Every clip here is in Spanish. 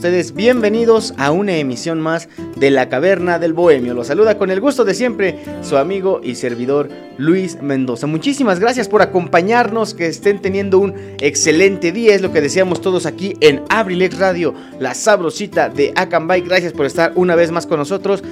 Ustedes, bienvenidos a una emisión más de La Caverna del Bohemio. Los saluda con el gusto de siempre su amigo y servidor Luis Mendoza. Muchísimas gracias por acompañarnos, que estén teniendo un excelente día, es lo que deseamos todos aquí en Abrilex Radio, la sabrosita de Acambay. Gracias por estar una vez más con nosotros.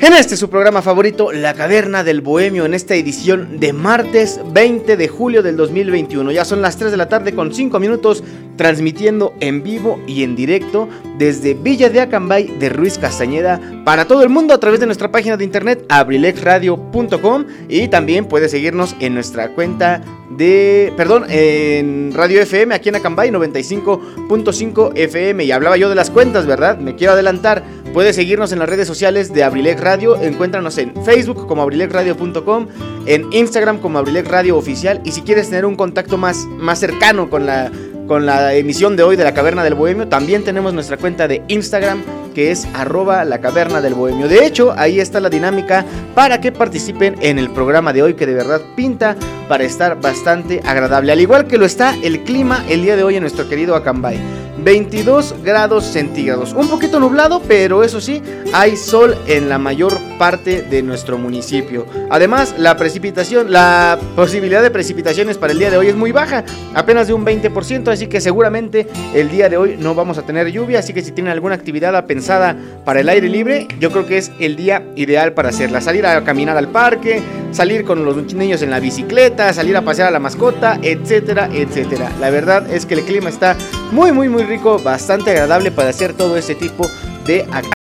En este su programa favorito, La Caverna del Bohemio, en esta edición de martes 20 de julio del 2021. Ya son las 3 de la tarde con 5 minutos, transmitiendo en vivo y en directo desde Villa de Acambay de Ruiz Castañeda para todo el mundo a través de nuestra página de internet abrilexradio.com y también puede seguirnos en nuestra cuenta de, perdón, en Radio FM aquí en Acambay 95.5 FM y hablaba yo de las cuentas, ¿verdad? Me quiero adelantar. Puedes seguirnos en las redes sociales de Abrilex Radio. Encuéntranos en Facebook como abrilexradio.com, en Instagram como Abrilex Radio Oficial. Y si quieres tener un contacto más, más cercano con la, con la emisión de hoy de la Caverna del Bohemio, también tenemos nuestra cuenta de Instagram que es arroba la del bohemio. De hecho, ahí está la dinámica para que participen en el programa de hoy que de verdad pinta para estar bastante agradable. Al igual que lo está el clima el día de hoy en nuestro querido Acambay. 22 grados centígrados. Un poquito nublado, pero eso sí, hay sol en la mayor parte de nuestro municipio. Además, la precipitación, la posibilidad de precipitaciones para el día de hoy es muy baja, apenas de un 20%, así que seguramente el día de hoy no vamos a tener lluvia, así que si tienen alguna actividad pensada para el aire libre, yo creo que es el día ideal para hacerla. Salir a caminar al parque, salir con los niños en la bicicleta, salir a pasear a la mascota, etcétera, etcétera. La verdad es que el clima está muy, muy, muy rico, bastante agradable para hacer todo ese tipo de actividades.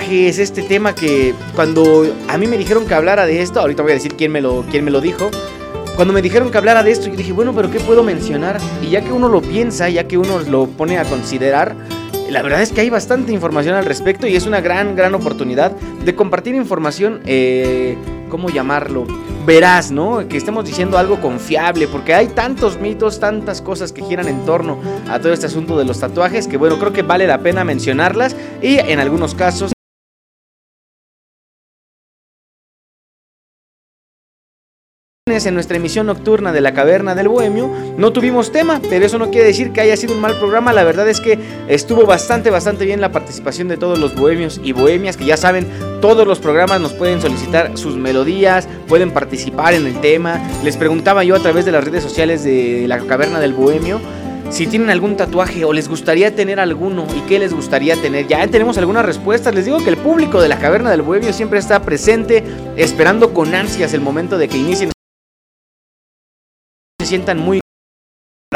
Es este tema que cuando a mí me dijeron que hablara de esto, ahorita voy a decir quién me lo, quién me lo dijo. Cuando me dijeron que hablara de esto, yo dije, bueno, pero ¿qué puedo mencionar? Y ya que uno lo piensa, ya que uno lo pone a considerar, la verdad es que hay bastante información al respecto y es una gran, gran oportunidad de compartir información, eh, ¿cómo llamarlo? Veraz, ¿no? Que estemos diciendo algo confiable, porque hay tantos mitos, tantas cosas que giran en torno a todo este asunto de los tatuajes, que bueno, creo que vale la pena mencionarlas y en algunos casos en nuestra emisión nocturna de la Caverna del Bohemio no tuvimos tema, pero eso no quiere decir que haya sido un mal programa. La verdad es que estuvo bastante, bastante bien la participación de todos los bohemios y bohemias, que ya saben, todos los programas nos pueden solicitar sus melodías, pueden participar en el tema. Les preguntaba yo a través de las redes sociales de la Caverna del Bohemio si tienen algún tatuaje o les gustaría tener alguno y qué les gustaría tener. Ya tenemos algunas respuestas. Les digo que el público de la Caverna del Bohemio siempre está presente, esperando con ansias el momento de que inicien sientan muy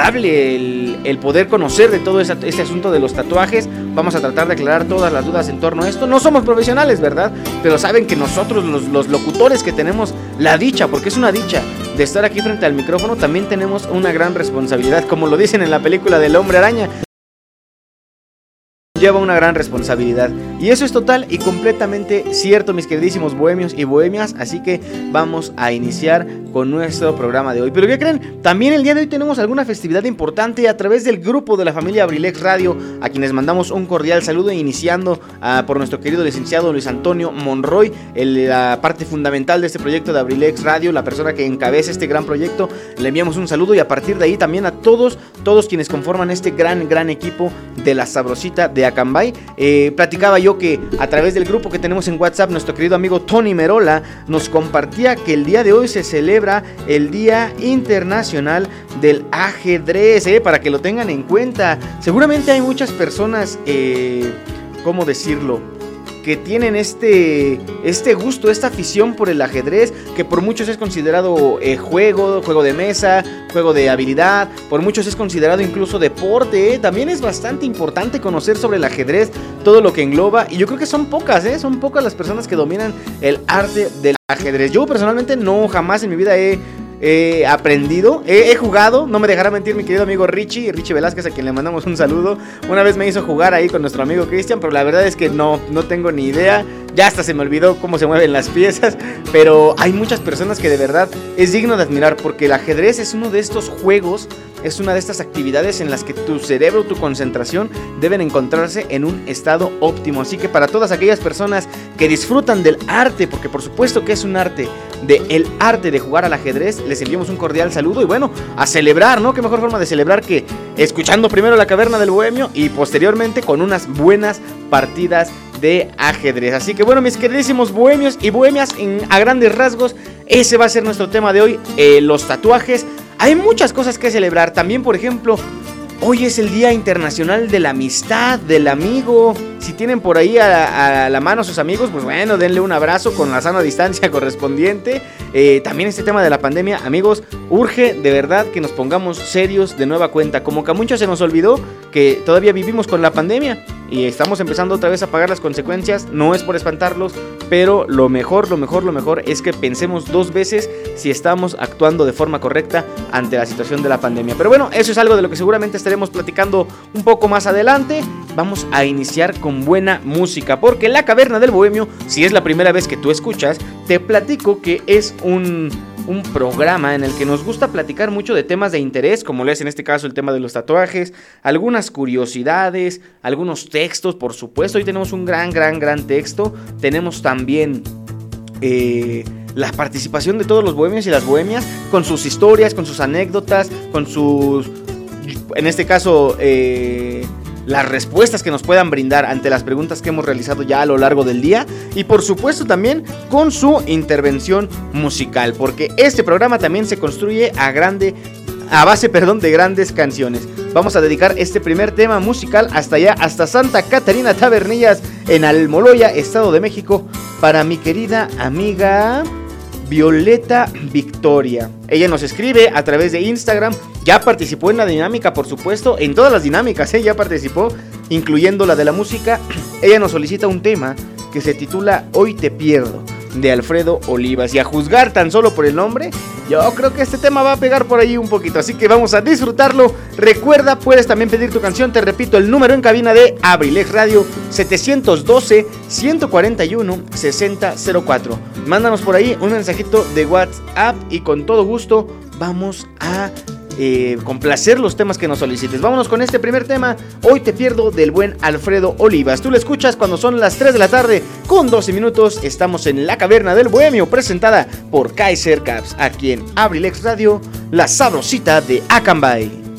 el, el, poder conocer de todo ese, ese, asunto de los tatuajes. Vamos a tratar de aclarar todas las dudas en torno a esto. No somos profesionales, ¿verdad? Pero saben que nosotros, los, los locutores que tenemos la dicha, porque es una dicha de estar aquí frente al micrófono, también tenemos una gran responsabilidad, como lo dicen en la película del hombre araña. Lleva una gran responsabilidad. Y eso es total y completamente cierto, mis queridísimos bohemios y bohemias. Así que vamos a iniciar con nuestro programa de hoy. Pero ¿qué creen? También el día de hoy tenemos alguna festividad importante a través del grupo de la familia Abrilex Radio, a quienes mandamos un cordial saludo, iniciando ah, por nuestro querido licenciado Luis Antonio Monroy, la parte fundamental de este proyecto de Abrilex Radio, la persona que encabeza este gran proyecto. Le enviamos un saludo y a partir de ahí también a todos, todos quienes conforman este gran, gran equipo de la sabrosita de Acambay. Eh, platicaba yo que a través del grupo que tenemos en WhatsApp, nuestro querido amigo Tony Merola nos compartía que el día de hoy se celebra el Día Internacional del Ajedrez, eh, para que lo tengan en cuenta. Seguramente hay muchas personas, eh, ¿cómo decirlo? Que tienen este, este gusto, esta afición por el ajedrez, que por muchos es considerado eh, juego, juego de mesa, juego de habilidad, por muchos es considerado incluso deporte. ¿eh? También es bastante importante conocer sobre el ajedrez, todo lo que engloba, y yo creo que son pocas, ¿eh? son pocas las personas que dominan el arte del ajedrez. Yo personalmente no jamás en mi vida he he aprendido, he, jugado, no me dejará mentir mi querido amigo Richie, Richie Velázquez, a quien le mandamos un saludo. Una vez me hizo jugar ahí con nuestro amigo Cristian, pero la verdad es que no, no tengo ni idea. Ya hasta se me olvidó cómo se mueven las piezas, pero hay muchas personas que de verdad es digno de admirar porque el ajedrez es uno de estos juegos es una de estas actividades en las que tu cerebro, tu concentración deben encontrarse en un estado óptimo. Así que para todas aquellas personas que disfrutan del arte, porque por supuesto que es un arte, de el arte de jugar al ajedrez, les enviamos un cordial saludo y bueno, a celebrar, ¿no? Qué mejor forma de celebrar que escuchando primero la caverna del bohemio y posteriormente con unas buenas partidas de ajedrez. Así que bueno, mis queridísimos bohemios y bohemias, a grandes rasgos, ese va a ser nuestro tema de hoy, eh, los tatuajes. Hay muchas cosas que celebrar. También, por ejemplo, Hoy es el Día Internacional de la Amistad, del amigo. Si tienen por ahí a, la mano sus amigos, pues bueno, denle un abrazo con la sana distancia correspondiente. Eh, también este tema de la pandemia, amigos, urge de verdad que nos pongamos serios de nueva cuenta. Como que a muchos se nos olvidó que todavía vivimos con la pandemia y estamos empezando otra vez a pagar las consecuencias. No es por espantarlos, pero lo mejor, lo mejor, lo mejor es que pensemos dos veces si estamos actuando de forma correcta ante la situación de la pandemia. Pero bueno, eso es algo de lo que seguramente estaremos platicando un poco más adelante. Vamos a iniciar con buena música, porque La Caverna del Bohemio, si es la primera vez que tú escuchas, te platico que es un un programa en el que nos gusta platicar mucho de temas de interés, como lo es en este caso el tema de los tatuajes, algunas curiosidades, algunos textos, por supuesto. Hoy tenemos un gran, gran, gran texto. Tenemos también... Eh, la participación de todos los bohemios y las bohemias con sus historias, con sus anécdotas, con sus, en este caso, eh, las respuestas que nos puedan brindar ante las preguntas que hemos realizado ya a lo largo del día y por supuesto también con su intervención musical, porque este programa también se construye a grande a base, perdón, de grandes canciones. Vamos a dedicar este primer tema musical hasta allá, hasta Santa Catarina Tabernillas en Almoloya, Estado de México, para mi querida amiga Violeta Victoria. Ella nos escribe a través de Instagram, ya participó en la dinámica, por supuesto, en todas las dinámicas, ella participó, incluyendo la de la música. Ella nos solicita un tema que se titula Hoy te pierdo de Alfredo Olivas. Y a juzgar tan solo por el nombre, yo creo que este tema va a pegar por ahí un poquito. Así que vamos a disfrutarlo. Recuerda, puedes también pedir tu canción. Te repito, el número en cabina de Abrilex Radio 712-141-6004. Mándanos por ahí un mensajito de WhatsApp y con todo gusto vamos a eh, complacer los temas que nos solicites. Vámonos con este primer tema. Hoy te pierdo del buen Alfredo Olivas. Tú lo escuchas cuando son las 3 de la tarde con 12 minutos. Estamos en la caverna del Bohemio presentada por Kaiser Caps, aquí en Abrilex Radio, la sabrosita de Acambay.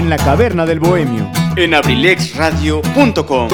En la caverna del bohemio en abrilexradio.com.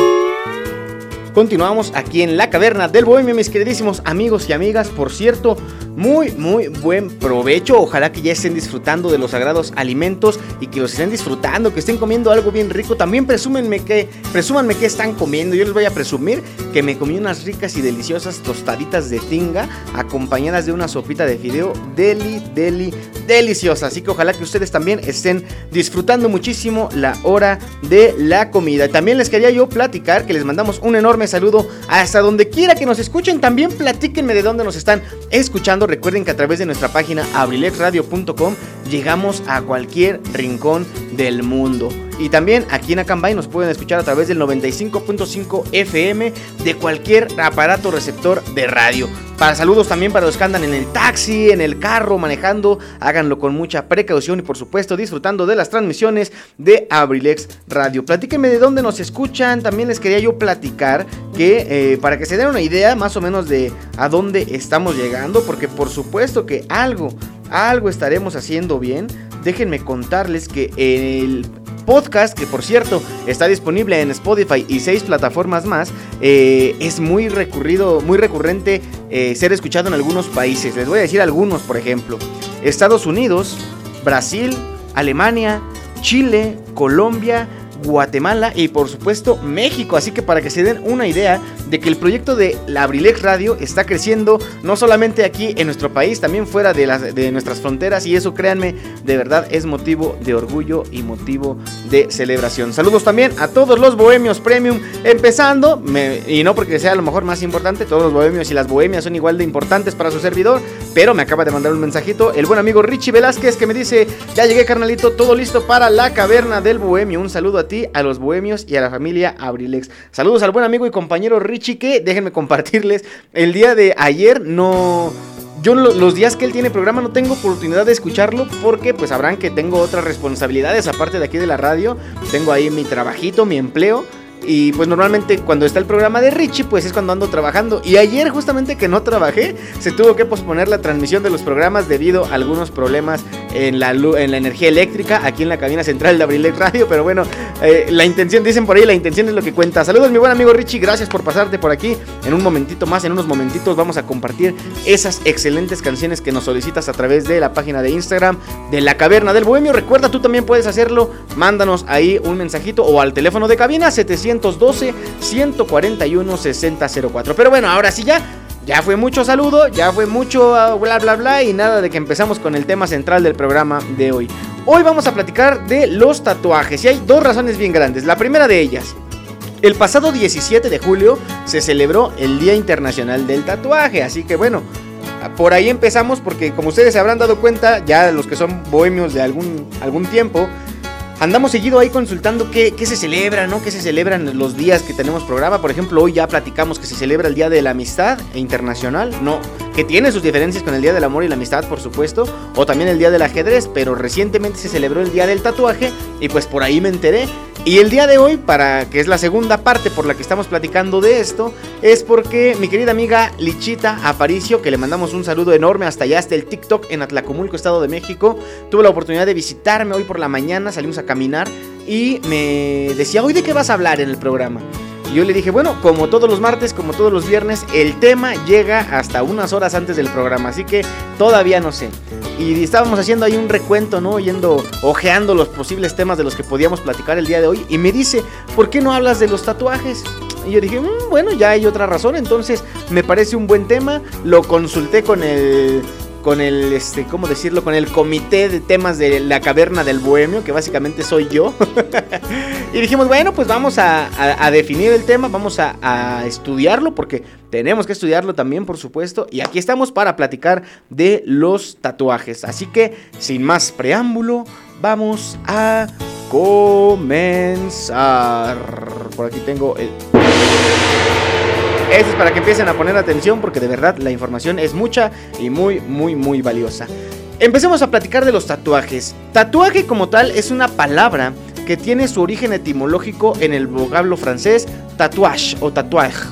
Continuamos aquí en la caverna del bohemio, mis queridísimos amigos y amigas. Por cierto, muy, muy buen provecho. Ojalá que ya estén disfrutando de los sagrados alimentos y que los estén disfrutando, que estén comiendo algo bien rico. También presúmenme que, presúmanme que están comiendo. Yo les voy a presumir que me comí unas ricas y deliciosas tostaditas de tinga acompañadas de una sopita de fideo deli, deli, deliciosa. Así que ojalá que ustedes también estén disfrutando muchísimo la hora de la comida. También les quería yo platicar que les mandamos un enorme saludo hasta donde quiera que nos escuchen. También platíquenme de dónde nos están escuchando recuerden que a través de nuestra página abrilexradio.com llegamos a cualquier rincón del mundo. Y también aquí en Acambay nos pueden escuchar a través del 95.5 FM de cualquier aparato receptor de radio. Para saludos también para los que andan en el taxi, en el carro, manejando, háganlo con mucha precaución y por supuesto disfrutando de las transmisiones de Abrilex Radio. Platíquenme de dónde nos escuchan, también les quería yo platicar que eh, para que se den una idea más o menos de a dónde estamos llegando, porque por supuesto que algo, algo estaremos haciendo bien. Déjenme contarles que el podcast, que por cierto está disponible en Spotify y seis plataformas más, eh, es muy recurrido, muy recurrente eh, ser escuchado en algunos países. Les voy a decir algunos, por ejemplo, Estados Unidos, Brasil, Alemania, Chile, Colombia, Guatemala y por supuesto México. Así que para que se den una idea de que el proyecto de la Abrilex Radio está creciendo no solamente aquí en nuestro país, también fuera de, nuestras fronteras y eso créanme, de verdad es motivo de orgullo y motivo de celebración. Saludos también a todos los bohemios premium, empezando, y no porque sea a lo mejor más importante, todos los bohemios y las bohemias son igual de importantes para su servidor, pero me acaba de mandar un mensajito el buen amigo Richie Velázquez que me dice, ya llegué carnalito, todo listo para la caverna del bohemio. Un saludo a ti, a los bohemios y a la familia Abrilex. Saludos al buen amigo y compañero Richie que déjenme compartirles, el día de ayer no... Yo los días que él tiene programa no tengo oportunidad de escucharlo porque pues sabrán que tengo otras responsabilidades aparte de aquí de la radio. Tengo ahí mi trabajito, mi empleo. Y pues normalmente cuando está el programa de Richie, pues es cuando ando trabajando. Y ayer justamente que no trabajé, se tuvo que posponer la transmisión de los programas debido a algunos problemas en la, en la energía eléctrica aquí en la cabina central de Abrilex Radio. Pero bueno, eh, la intención, dicen por ahí, la intención es lo que cuenta. Saludos mi buen amigo Richie, gracias por pasarte por aquí. En un momentito más, en unos momentitos vamos a compartir esas excelentes canciones que nos solicitas a través de la página de Instagram de La Caverna del Bohemio. Recuerda, tú también puedes hacerlo. Mándanos ahí un mensajito o al teléfono de cabina 700 112-141-6004. Pero bueno, ahora sí ya. Ya fue mucho saludo, ya fue mucho ah, bla bla bla y nada de que empezamos con el tema central del programa de hoy. Hoy vamos a platicar de los tatuajes y hay dos razones bien grandes. La primera de ellas, el pasado 17 de julio se celebró el Día Internacional del Tatuaje, así que bueno, por ahí empezamos porque como ustedes se habrán dado cuenta, ya los que son bohemios de algún, algún tiempo, andamos seguido ahí consultando qué, se celebra, ¿no? ¿Qué se celebran los días que tenemos programa? Por ejemplo, hoy ya platicamos que se celebra el Día de la Amistad Internacional, no, que tiene sus diferencias con el Día del Amor y la Amistad, por supuesto, o también el Día del Ajedrez, pero recientemente se celebró el Día del Tatuaje y pues por ahí me enteré. Y el día de hoy, para que es la segunda parte por la que estamos platicando de esto, es porque mi querida amiga Lichita Aparicio, que le mandamos un saludo enorme hasta allá, hasta el TikTok en Atlacomulco, Estado de México, tuvo la oportunidad de visitarme hoy por la mañana, salimos a caminar y me decía, hoy de qué vas a hablar en el programa. Yo le dije, bueno, como todos los martes, como todos los viernes, el tema llega hasta unas horas antes del programa, así que todavía no sé. Y estábamos haciendo ahí un recuento, ¿no? Yendo, ojeando los posibles temas de los que podíamos platicar el día de hoy. Y me dice, ¿por qué no hablas de los tatuajes? Y yo dije, mm, bueno, ya hay otra razón, entonces me parece un buen tema. Lo consulté con el con el, este, ¿cómo decirlo? Con el comité de temas de la caverna del bohemio, que básicamente soy yo. y dijimos, bueno, pues vamos a, definir el tema, vamos a, a, estudiarlo, porque tenemos que estudiarlo también, por supuesto. Y aquí estamos para platicar de los tatuajes. Así que, sin más preámbulo, vamos a comenzar. Por aquí tengo el... Esto es para que empiecen a poner atención porque de verdad la información es mucha y muy, muy, muy valiosa. Empecemos a platicar de los tatuajes. Tatuaje como tal es una palabra que tiene su origen etimológico en el vocablo francés tatouage o tatuaje.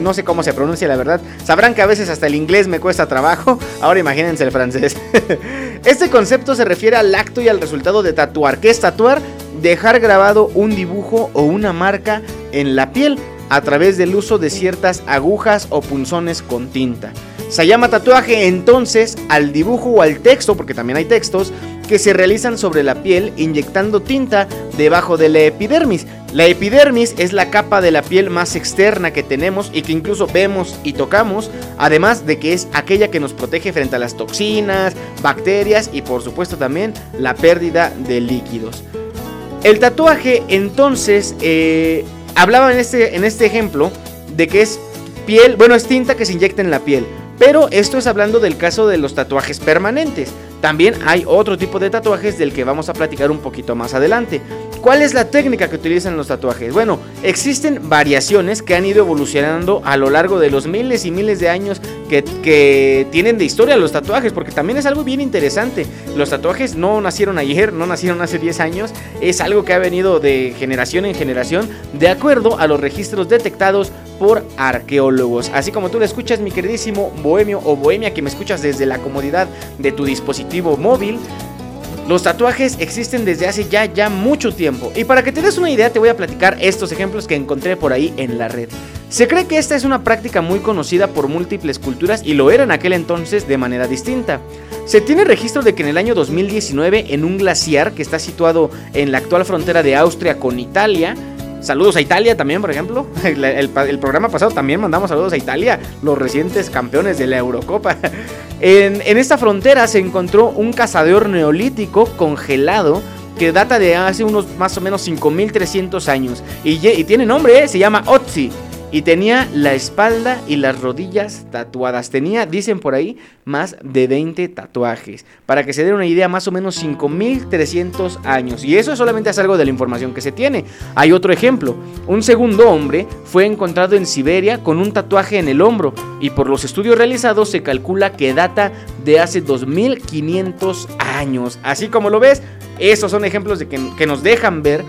no sé cómo se pronuncia la verdad. Sabrán que a veces hasta el inglés me cuesta trabajo. Ahora imagínense el francés. este concepto se refiere al acto y al resultado de tatuar. ¿Qué es tatuar? Dejar grabado un dibujo o una marca en la piel a través del uso de ciertas agujas o punzones con tinta. Se llama tatuaje entonces al dibujo o al texto, porque también hay textos, que se realizan sobre la piel inyectando tinta debajo de la epidermis. La epidermis es la capa de la piel más externa que tenemos y que incluso vemos y tocamos, además de que es aquella que nos protege frente a las toxinas, bacterias y por supuesto también la pérdida de líquidos. El tatuaje entonces eh, hablaba en este, en este ejemplo de que es piel, bueno, es tinta que se inyecta en la piel. Pero esto es hablando del caso de los tatuajes permanentes. También hay otro tipo de tatuajes del que vamos a platicar un poquito más adelante. ¿Cuál es la técnica que utilizan los tatuajes? Bueno, existen variaciones que han ido evolucionando a lo largo de los miles y miles de años que, tienen de historia los tatuajes, porque también es algo bien interesante. Los tatuajes no nacieron ayer, no nacieron hace 10 años, es algo que ha venido de generación en generación, de acuerdo a los registros detectados por arqueólogos. Así como tú lo escuchas, mi queridísimo bohemio o bohemia, que me escuchas desde la comodidad de tu dispositivo móvil. Los tatuajes existen desde hace ya, ya mucho tiempo. Y para que te des una idea, te voy a platicar estos ejemplos que encontré por ahí en la red. Se cree que esta es una práctica muy conocida por múltiples culturas y lo era en aquel entonces de manera distinta. Se tiene registro de que en el año 2019 en un glaciar que está situado en la actual frontera de Austria con Italia, Saludos a Italia también, por ejemplo. El, programa pasado también mandamos saludos a Italia, los recientes campeones de la Eurocopa. En, esta frontera se encontró un cazador neolítico congelado que data de hace unos más o menos 5300 años. Y, tiene nombre, ¿eh? se llama Otzi y tenía la espalda y las rodillas tatuadas. Tenía, dicen por ahí, más de 20 tatuajes. Para que se den una idea, más o menos 5300 años. Y eso solamente es algo de la información que se tiene. Hay otro ejemplo. Un segundo hombre fue encontrado en Siberia con un tatuaje en el hombro. Y por los estudios realizados se calcula que data de hace 2500 años. Así como lo ves, esos son ejemplos de que, que nos dejan ver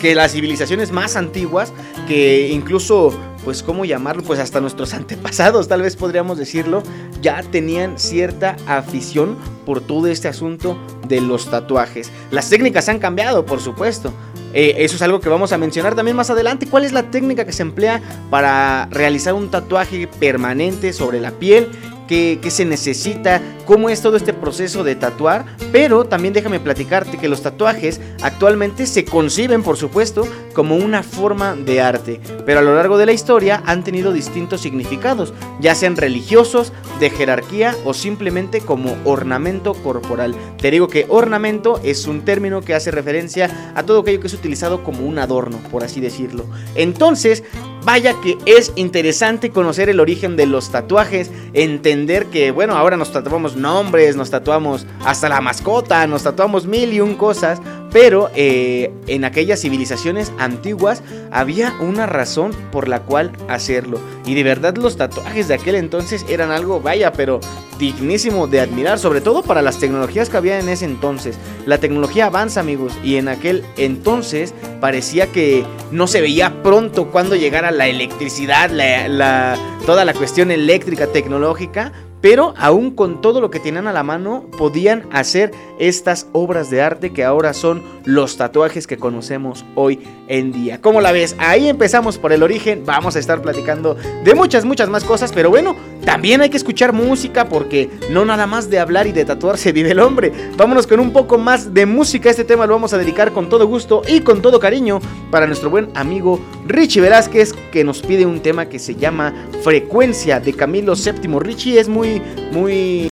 que las civilizaciones más antiguas, que incluso, pues, ¿cómo llamarlo? Pues hasta nuestros antepasados, tal vez podríamos decirlo, ya tenían cierta afición por todo este asunto de los tatuajes. Las técnicas han cambiado, por supuesto. Eh, eso es algo que vamos a mencionar también más adelante. ¿Cuál es la técnica que se emplea para realizar un tatuaje permanente sobre la piel? Qué, se necesita, cómo es todo este proceso de tatuar, pero también déjame platicarte que los tatuajes actualmente se conciben, por supuesto, como una forma de arte, pero a lo largo de la historia han tenido distintos significados, ya sean religiosos, de jerarquía o simplemente como ornamento corporal. Te digo que ornamento es un término que hace referencia a todo aquello que es utilizado como un adorno, por así decirlo. Entonces, Vaya que es interesante conocer el origen de los tatuajes, entender que, bueno, ahora nos tatuamos nombres, nos tatuamos hasta la mascota, nos tatuamos mil y un cosas, pero eh, en aquellas civilizaciones antiguas había una razón por la cual hacerlo. Y de verdad los tatuajes de aquel entonces eran algo, vaya, pero dignísimo de admirar, sobre todo para las tecnologías que había en ese entonces. La tecnología avanza, amigos, y en aquel entonces parecía que no se veía pronto cuando llegara la electricidad, la, toda la cuestión eléctrica tecnológica, pero aún con todo lo que tenían a la mano podían hacer estas obras de arte que ahora son los tatuajes que conocemos hoy en día. ¿Cómo la ves? Ahí empezamos por el origen, vamos a estar platicando de muchas, muchas más cosas, pero bueno, también hay que escuchar música porque no nada más de hablar y de tatuar se vive el hombre. Vámonos con un poco más de música, este tema lo vamos a dedicar con todo gusto y con todo cariño para nuestro buen amigo Richie Velázquez que nos pide un tema que se llama Frecuencia de Camilo VII. Richie es muy, muy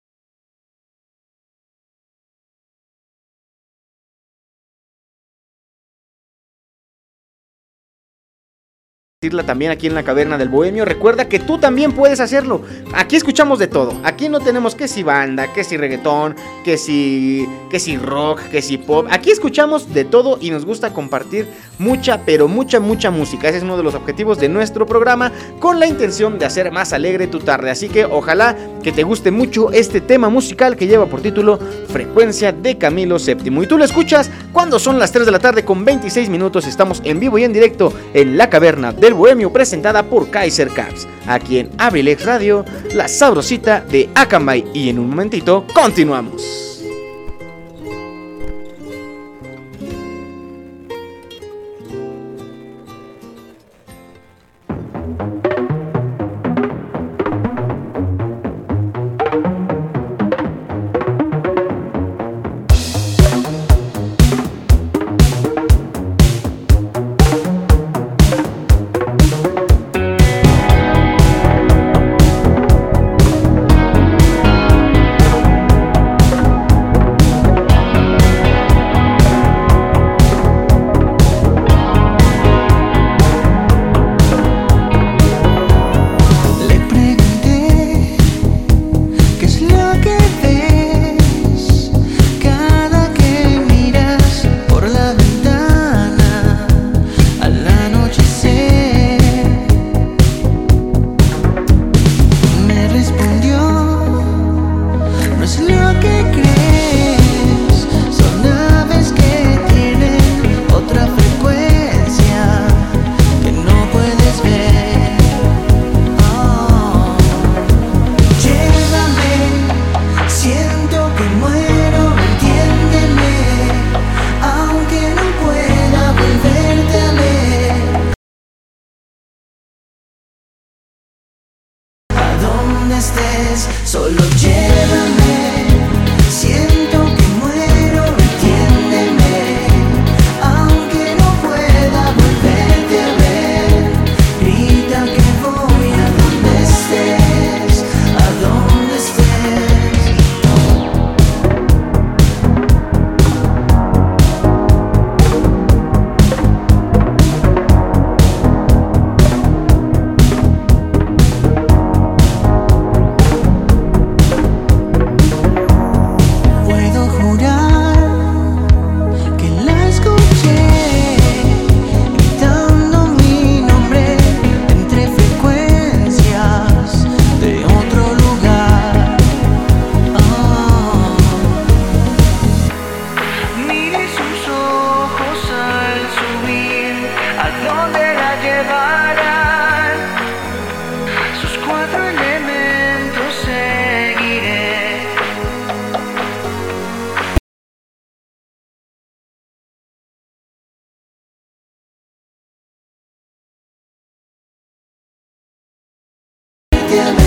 también aquí en la caverna del bohemio. Recuerda que tú también puedes hacerlo. Aquí escuchamos de todo. Aquí no tenemos que si banda, que si reggaetón, que si que si rock, que si pop. Aquí escuchamos de todo y nos gusta compartir mucha, pero mucha, mucha música. Ese es uno de los objetivos de nuestro programa con la intención de hacer más alegre tu tarde. Así que ojalá que te guste mucho este tema musical que lleva por título Frecuencia de Camilo VII. Y tú lo escuchas cuando son las 3 de la tarde con 26 minutos. Estamos en vivo y en directo en la caverna de el Bohemio presentada por Kaiser Caps, aquí en Abrilex Radio, la sabrosita de Akamai y en un momentito continuamos. Escríbenos por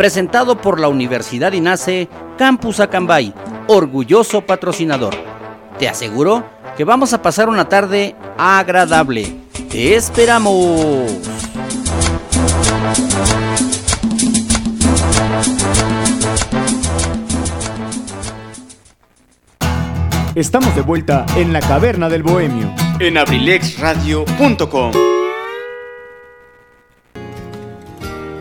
presentado por la Universidad INACE Campus Acambay, orgulloso patrocinador. Te aseguro que vamos a pasar una tarde agradable. ¡Te esperamos! Estamos de vuelta en la caverna del bohemio. En abrilexradio.com.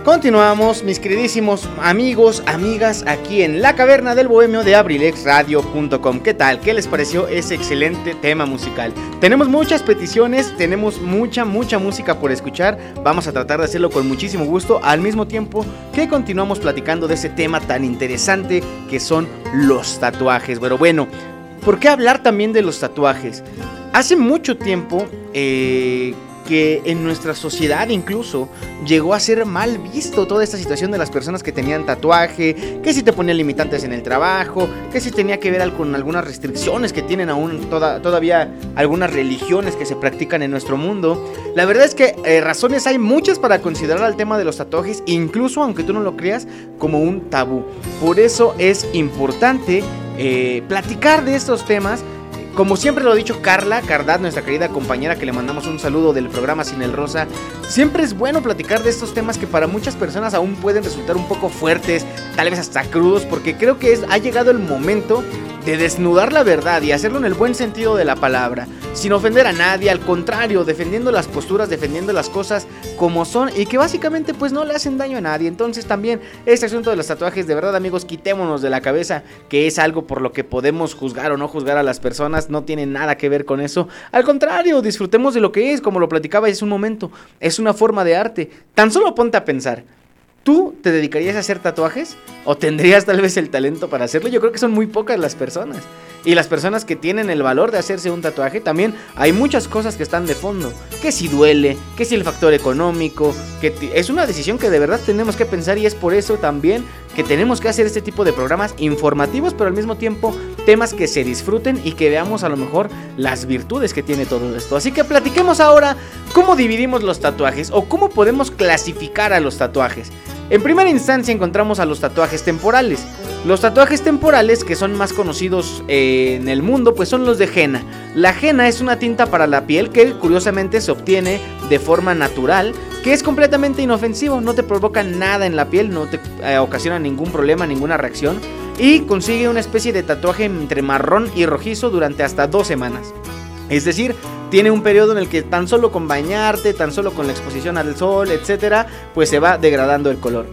Continuamos, mis queridísimos amigos, amigas, aquí en la caverna del bohemio de abrilexradio.com. ¿Qué tal? ¿Qué les pareció ese excelente tema musical? Tenemos muchas peticiones, tenemos mucha, mucha música por escuchar. Vamos a tratar de hacerlo con muchísimo gusto, al mismo tiempo que continuamos platicando de ese tema tan interesante que son los tatuajes. Pero bueno, ¿por qué hablar también de los tatuajes? Hace mucho tiempo, eh, que en nuestra sociedad incluso llegó a ser mal visto toda esta situación de las personas que tenían tatuaje, que si te ponían limitantes en el trabajo, que si tenía que ver con algunas restricciones que tienen aún todavía algunas religiones que se practican en nuestro mundo. La verdad es que eh, razones hay muchas para considerar al tema de los tatuajes, incluso aunque tú no lo creas, como un tabú. Por eso es importante eh, platicar de estos temas como siempre lo ha dicho Carla Cardad, nuestra querida compañera que le mandamos un saludo del programa Sin el Rosa, siempre es bueno platicar de estos temas que para muchas personas aún pueden resultar un poco fuertes, tal vez hasta crudos, porque creo que es, ha llegado el momento de desnudar la verdad y hacerlo en el buen sentido de la palabra, sin ofender a nadie, al contrario, defendiendo las posturas, defendiendo las cosas como son y que básicamente pues no le hacen daño a nadie. Entonces también este asunto de los tatuajes, de verdad amigos, quitémonos de la cabeza que es algo por lo que podemos juzgar o no juzgar a las personas, no tiene nada que ver con eso. Al contrario, disfrutemos de lo que es, como lo platicaba hace un momento, es una forma de arte. Tan solo ponte a pensar. ¿Tú te dedicarías a hacer tatuajes? ¿O tendrías tal vez el talento para hacerlo? Yo creo que son muy pocas las personas. Y las personas que tienen el valor de hacerse un tatuaje, también hay muchas cosas que están de fondo. Que si duele, que si el factor económico, que es una decisión que de verdad tenemos que pensar y es por eso también que tenemos que hacer este tipo de programas informativos, pero al mismo tiempo temas que se disfruten y que veamos a lo mejor las virtudes que tiene todo esto. Así que platiquemos ahora cómo dividimos los tatuajes o cómo podemos clasificar a los tatuajes. En primera instancia encontramos a los tatuajes temporales. Los tatuajes temporales que son más conocidos eh, en el mundo pues son los de henna. La henna es una tinta para la piel que curiosamente se obtiene de forma natural, que es completamente inofensivo, no te provoca nada en la piel, no te eh, ocasiona ningún problema, ninguna reacción y consigue una especie de tatuaje entre marrón y rojizo durante hasta dos semanas. Es decir, tiene un periodo en el que tan solo con bañarte, tan solo con la exposición al sol, etcétera, pues se va degradando el color.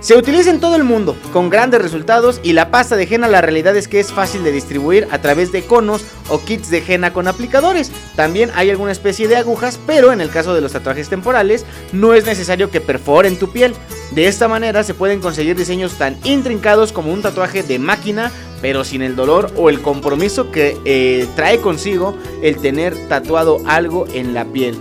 Se utiliza en todo el mundo, con grandes resultados y la pasta de henna la realidad es que es fácil de distribuir a través de conos o kits de henna con aplicadores. También hay alguna especie de agujas, pero en el caso de los tatuajes temporales no es necesario que perforen tu piel. De esta manera se pueden conseguir diseños tan intrincados como un tatuaje de máquina, pero sin el dolor o el compromiso que eh, trae consigo el tener tatuado algo en la piel.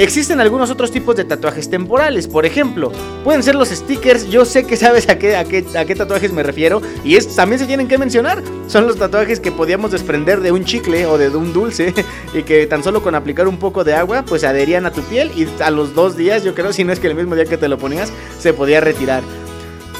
Existen algunos otros tipos de tatuajes temporales, por ejemplo, pueden ser los stickers, yo sé que sabes a qué, a qué, a qué tatuajes me refiero, y es, también se tienen que mencionar, son los tatuajes que podíamos desprender de un chicle o de un dulce, y que tan solo con aplicar un poco de agua, pues adherían a tu piel, y a los dos días, yo creo, si no es que el mismo día que te lo ponías, se podía retirar.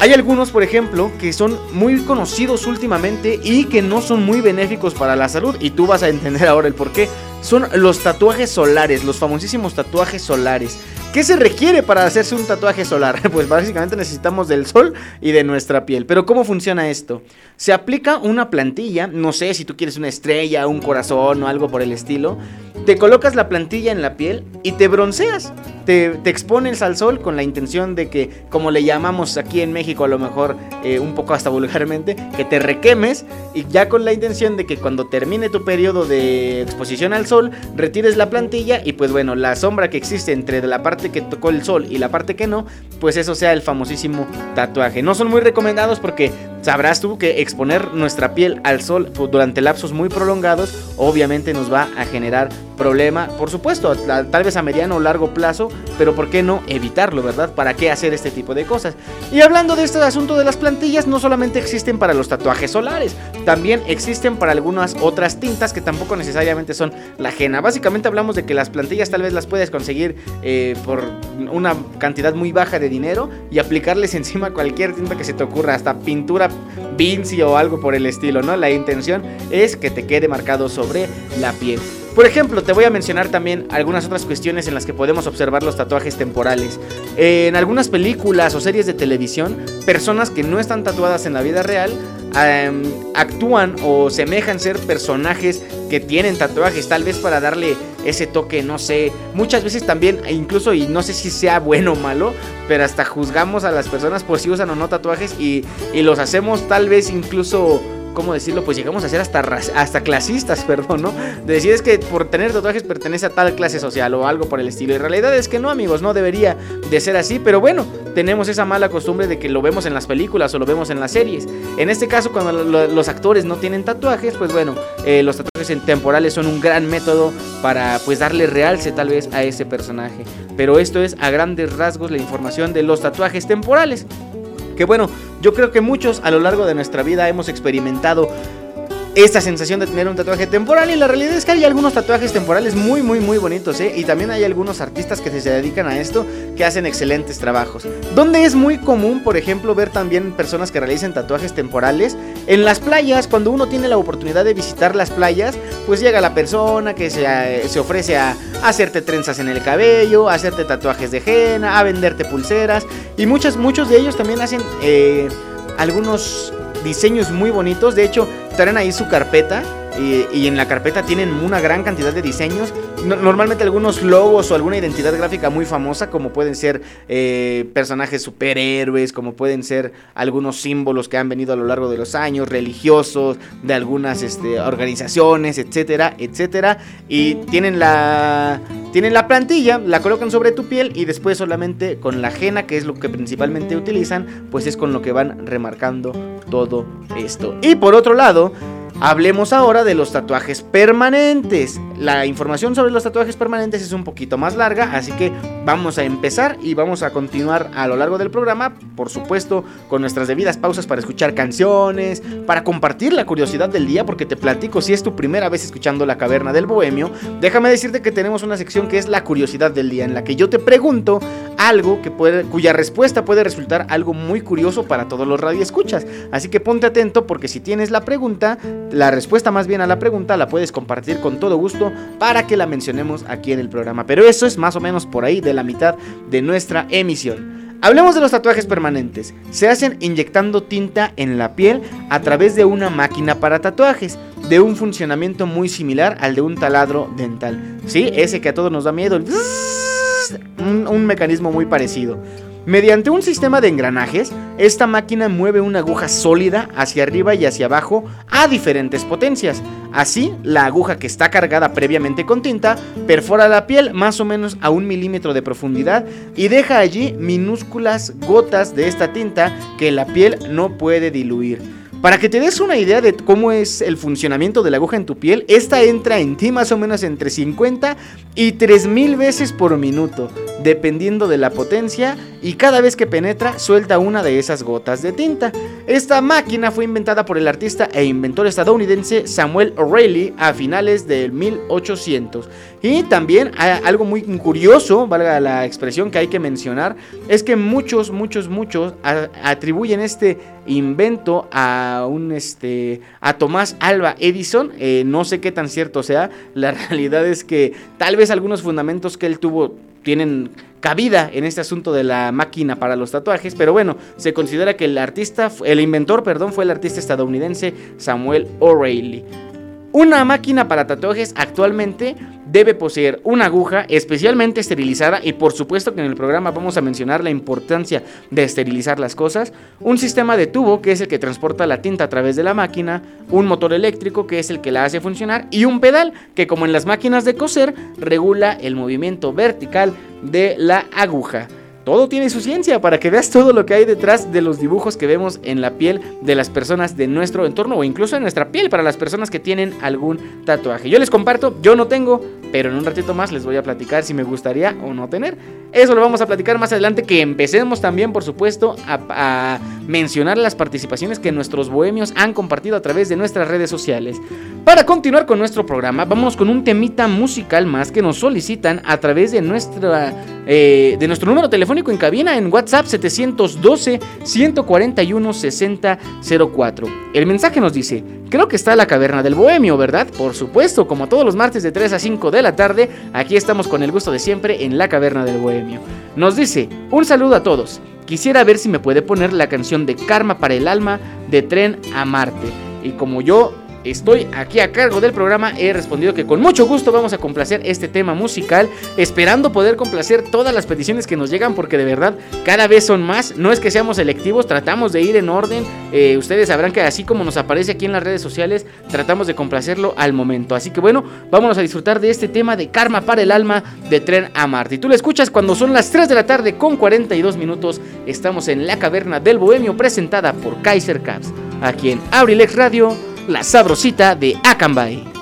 Hay algunos, por ejemplo, que son muy conocidos últimamente y que no son muy benéficos para la salud. Y tú vas a entender ahora el por qué. Son los tatuajes solares, los famosísimos tatuajes solares. ¿Qué se requiere para hacerse un tatuaje solar? Pues básicamente necesitamos del sol y de nuestra piel. Pero ¿cómo funciona esto? Se aplica una plantilla, no sé si tú quieres una estrella, un corazón o algo por el estilo. Te colocas la plantilla en la piel y te bronceas. Te, expones al sol con la intención de que, como le llamamos aquí en México, a lo mejor eh, un poco hasta vulgarmente, que te requemes y ya con la intención de que cuando termine tu periodo de exposición al sol, retires la plantilla y pues bueno, la sombra que existe entre la parte que tocó el sol y la parte que no, pues eso sea el famosísimo tatuaje. No son muy recomendados porque sabrás tú que exponer nuestra piel al sol durante lapsos muy prolongados obviamente nos va a generar problema, por supuesto, tal vez a mediano o largo plazo, pero ¿por qué no evitarlo, verdad? ¿Para qué hacer este tipo de cosas? Y hablando de este asunto de las plantillas, no solamente existen para los tatuajes solares, también existen para algunas otras tintas que tampoco necesariamente son la ajena. Básicamente hablamos de que las plantillas tal vez las puedes conseguir eh, por una cantidad muy baja de dinero y aplicarles encima cualquier tinta que se te ocurra, hasta pintura Vinci o algo por el estilo, ¿no? La intención es que te quede marcado sobre la piel. Por ejemplo, te voy a mencionar también algunas otras cuestiones en las que podemos observar los tatuajes temporales. en algunas películas o series de televisión, personas que no están tatuadas en la vida real em, actúan o semejan ser personajes que tienen tatuajes, tal vez para darle ese toque, no sé. Muchas veces también, e incluso, y no sé si sea bueno o malo, pero hasta juzgamos a las personas por si usan o no tatuajes y, y los hacemos tal vez incluso ¿cómo decirlo? Pues llegamos a ser hasta, hasta clasistas, perdón, ¿no? De decir es que por tener tatuajes pertenece a tal clase social o algo por el estilo. Y realidad es que no, amigos, no debería de ser así, pero bueno, tenemos esa mala costumbre de que lo vemos en las películas o lo vemos en las series. En este caso, cuando los actores no tienen tatuajes, pues bueno, eh, los tatuajes temporales son un gran método para pues darle realce tal vez a ese personaje. Pero esto es a grandes rasgos la información de los tatuajes temporales. Que bueno, yo creo que muchos a lo largo de nuestra vida hemos experimentado esta sensación de tener un tatuaje temporal y la realidad es que hay algunos tatuajes temporales muy muy muy bonitos ¿eh? y también hay algunos artistas que se dedican a esto que hacen excelentes trabajos donde es muy común por ejemplo ver también personas que realicen tatuajes temporales en las playas cuando uno tiene la oportunidad de visitar las playas pues llega la persona que se, eh, se ofrece a hacerte trenzas en el cabello hacerte tatuajes de henna a venderte pulseras y muchos muchos de ellos también hacen eh, algunos diseños muy bonitos. De hecho, traen ahí su carpeta y, en la carpeta tienen una gran cantidad de diseños. normalmente algunos logos o alguna identidad gráfica muy famosa, como pueden ser eh, personajes superhéroes, como pueden ser algunos símbolos que han venido a lo largo de los años, religiosos, de algunas este, organizaciones, etcétera, etcétera. Y tienen la Tienen la plantilla, la colocan sobre tu piel y después solamente con la ajena, que es lo que principalmente utilizan, pues es con lo que van remarcando todo esto. Y por otro lado, Hablemos ahora de los tatuajes permanentes. La información sobre los tatuajes permanentes es un poquito más larga, así que vamos a empezar y vamos a continuar a lo largo del programa, por supuesto, con nuestras debidas pausas para escuchar canciones, para compartir la curiosidad del día, porque te platico si es tu primera vez escuchando La Caverna del Bohemio, déjame decirte que tenemos una sección que es la curiosidad del día, en la que yo te pregunto algo que puede, cuya respuesta puede resultar algo muy curioso para todos los radioescuchas. Así que ponte atento porque si tienes la pregunta, la respuesta más bien a la pregunta la puedes compartir con todo gusto para que la mencionemos aquí en el programa. Pero eso es más o menos por ahí de la mitad de nuestra emisión. Hablemos de los tatuajes permanentes. Se hacen inyectando tinta en la piel a través de una máquina para tatuajes, de un funcionamiento muy similar al de un taladro dental. Sí, ese que a todos nos da miedo. Un, un mecanismo muy parecido. Mediante un sistema de engranajes, esta máquina mueve una aguja sólida hacia arriba y hacia abajo a diferentes potencias. Así, la aguja que está cargada previamente con tinta perfora la piel más o menos a un milímetro de profundidad y deja allí minúsculas gotas de esta tinta que la piel no puede diluir. Para que te des una idea de cómo es el funcionamiento de la aguja en tu piel, esta entra en ti más o menos entre 50 y 3000 veces por minuto, dependiendo de la potencia, y cada vez que penetra suelta una de esas gotas de tinta. Esta máquina fue inventada por el artista e inventor estadounidense Samuel O'Reilly a finales del 1800. Y también algo muy curioso, valga la expresión que hay que mencionar, es que muchos, muchos, muchos atribuyen este invento a un este a Tomás Alba Edison. Eh, no sé qué tan cierto sea. La realidad es que tal vez algunos fundamentos que él tuvo tienen cabida en este asunto de la máquina para los tatuajes, pero bueno, se considera que el artista, el inventor, perdón, fue el artista estadounidense Samuel O'Reilly. Una máquina para tatuajes actualmente debe poseer una aguja especialmente esterilizada y por supuesto que en el programa vamos a mencionar la importancia de esterilizar las cosas, un sistema de tubo que es el que transporta la tinta a través de la máquina, un motor eléctrico que es el que la hace funcionar y un pedal que como en las máquinas de coser regula el movimiento vertical de la aguja todo tiene su ciencia para que veas todo lo que hay detrás de los dibujos que vemos en la piel de las personas de nuestro entorno o incluso en nuestra piel para las personas que tienen algún tatuaje. Yo les comparto, yo no tengo, pero en un ratito más les voy a platicar si me gustaría o no tener. Eso lo vamos a platicar más adelante, que empecemos también, por supuesto, a, mencionar las participaciones que nuestros bohemios han compartido a través de nuestras redes sociales. Para continuar con nuestro programa, vamos con un temita musical más que nos solicitan a través de, nuestra, eh, de nuestro número telefónico en cabina en WhatsApp 712-141-6004. El mensaje nos dice, creo que está la caverna del bohemio, ¿verdad? Por supuesto, como todos los martes de 3 a 5 de la tarde, aquí estamos con el gusto de siempre en la caverna del bohemio. Nos dice, un saludo a todos. Quisiera ver si me puede poner la canción de Karma para el alma de Tren a Marte. Y como yo estoy aquí a cargo del programa, he respondido que con mucho gusto vamos a complacer este tema musical, esperando poder complacer todas las peticiones que nos llegan, porque de verdad cada vez son más. No es que seamos selectivos, tratamos de ir en orden. Eh, ustedes sabrán que así como nos aparece aquí en las redes sociales, tratamos de complacerlo al momento. Así que bueno, vámonos a disfrutar de este tema de Karma para el alma de Tren a Marte. Y tú lo escuchas cuando son las 3 de la tarde con 42 minutos. Estamos en la caverna del Bohemio presentada por Kaiser Caps, aquí en Abrilex Radio la sabrosita de Akanbay.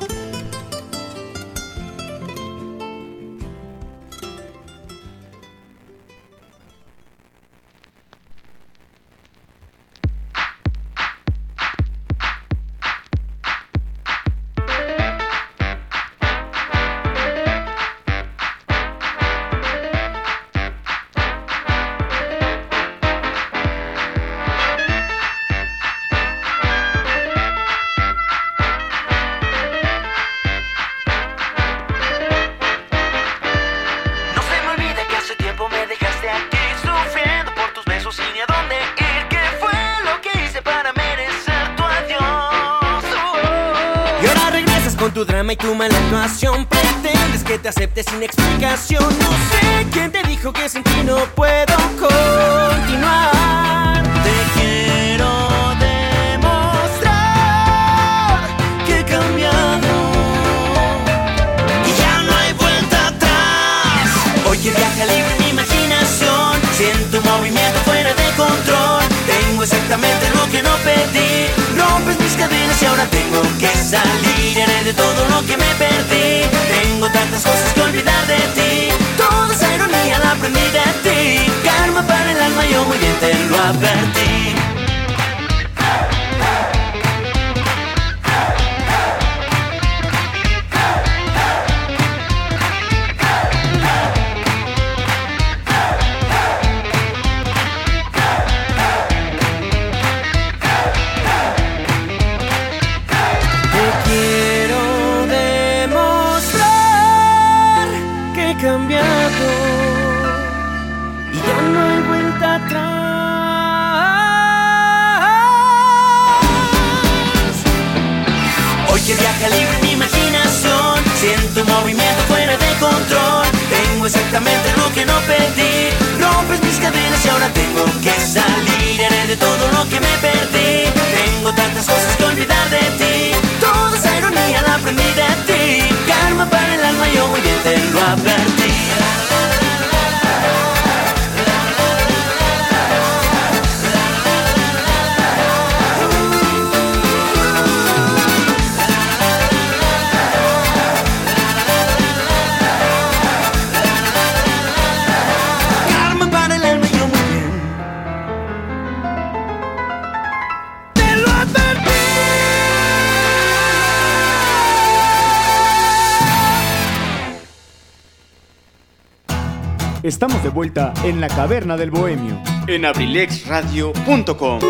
En la caverna del bohemio. En abrilexradio.com.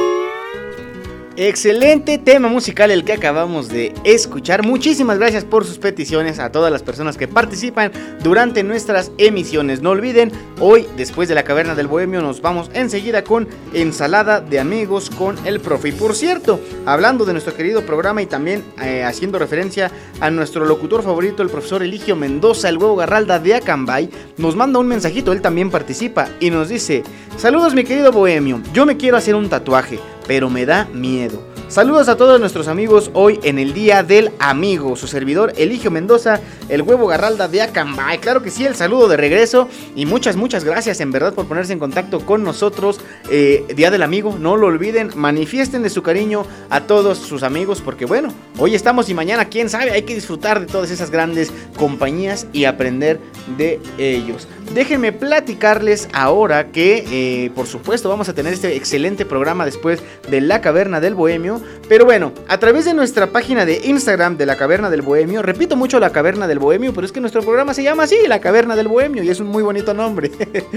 Excelente tema musical el que acabamos de escuchar. Muchísimas gracias por sus peticiones a todas las personas que participan durante nuestras emisiones. No olviden, hoy después de la caverna del bohemio nos vamos enseguida con ensalada de amigos con el profe. Y por cierto, hablando de nuestro querido programa y también eh, haciendo referencia a nuestro locutor favorito, el profesor Eligio Mendoza, el huevo garralda de Acambay, nos manda un mensajito, él también participa y nos dice, saludos mi querido bohemio, yo me quiero hacer un tatuaje pero me da miedo. Saludos a todos nuestros amigos hoy en el Día del Amigo. Su servidor Eligio Mendoza, el huevo garralda de Acambay. Claro que sí, el saludo de regreso. Y muchas, muchas gracias en verdad por ponerse en contacto con nosotros. Eh, Día del Amigo, no lo olviden. Manifiesten de su cariño a todos sus amigos. Porque bueno, hoy estamos y mañana, quién sabe, hay que disfrutar de todas esas grandes compañías y aprender de ellos. Déjenme platicarles ahora que, eh, por supuesto, vamos a tener este excelente programa después de La Caverna del Bohemio. Pero bueno, a través de nuestra página de Instagram de La Caverna del Bohemio, repito mucho La Caverna del Bohemio, pero es que nuestro programa se llama así, La Caverna del Bohemio, y es un muy bonito nombre.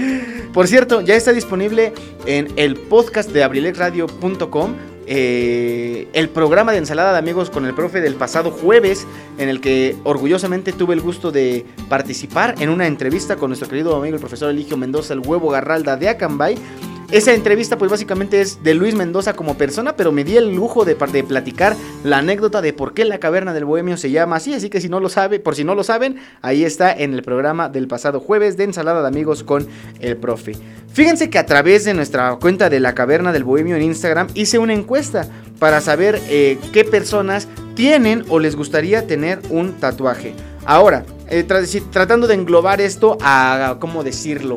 por cierto, ya está disponible en el podcast de abrilexradio.com eh, el programa de ensalada de amigos con el profe del pasado jueves, en el que orgullosamente tuve el gusto de participar en una entrevista con nuestro querido amigo el profesor Eligio Mendoza, el huevo garralda de Acambay. Esa entrevista pues básicamente es de Luis Mendoza como persona, pero me di el lujo de, de, platicar la anécdota de por qué la caverna del bohemio se llama así, así que si no lo sabe, por si no lo saben, ahí está en el programa del pasado jueves de ensalada de amigos con el profe. Fíjense que a través de nuestra cuenta de la caverna del bohemio en Instagram hice una encuesta para saber eh, qué personas tienen o les gustaría tener un tatuaje. Ahora, eh, tratando de englobar esto a, ¿cómo decirlo?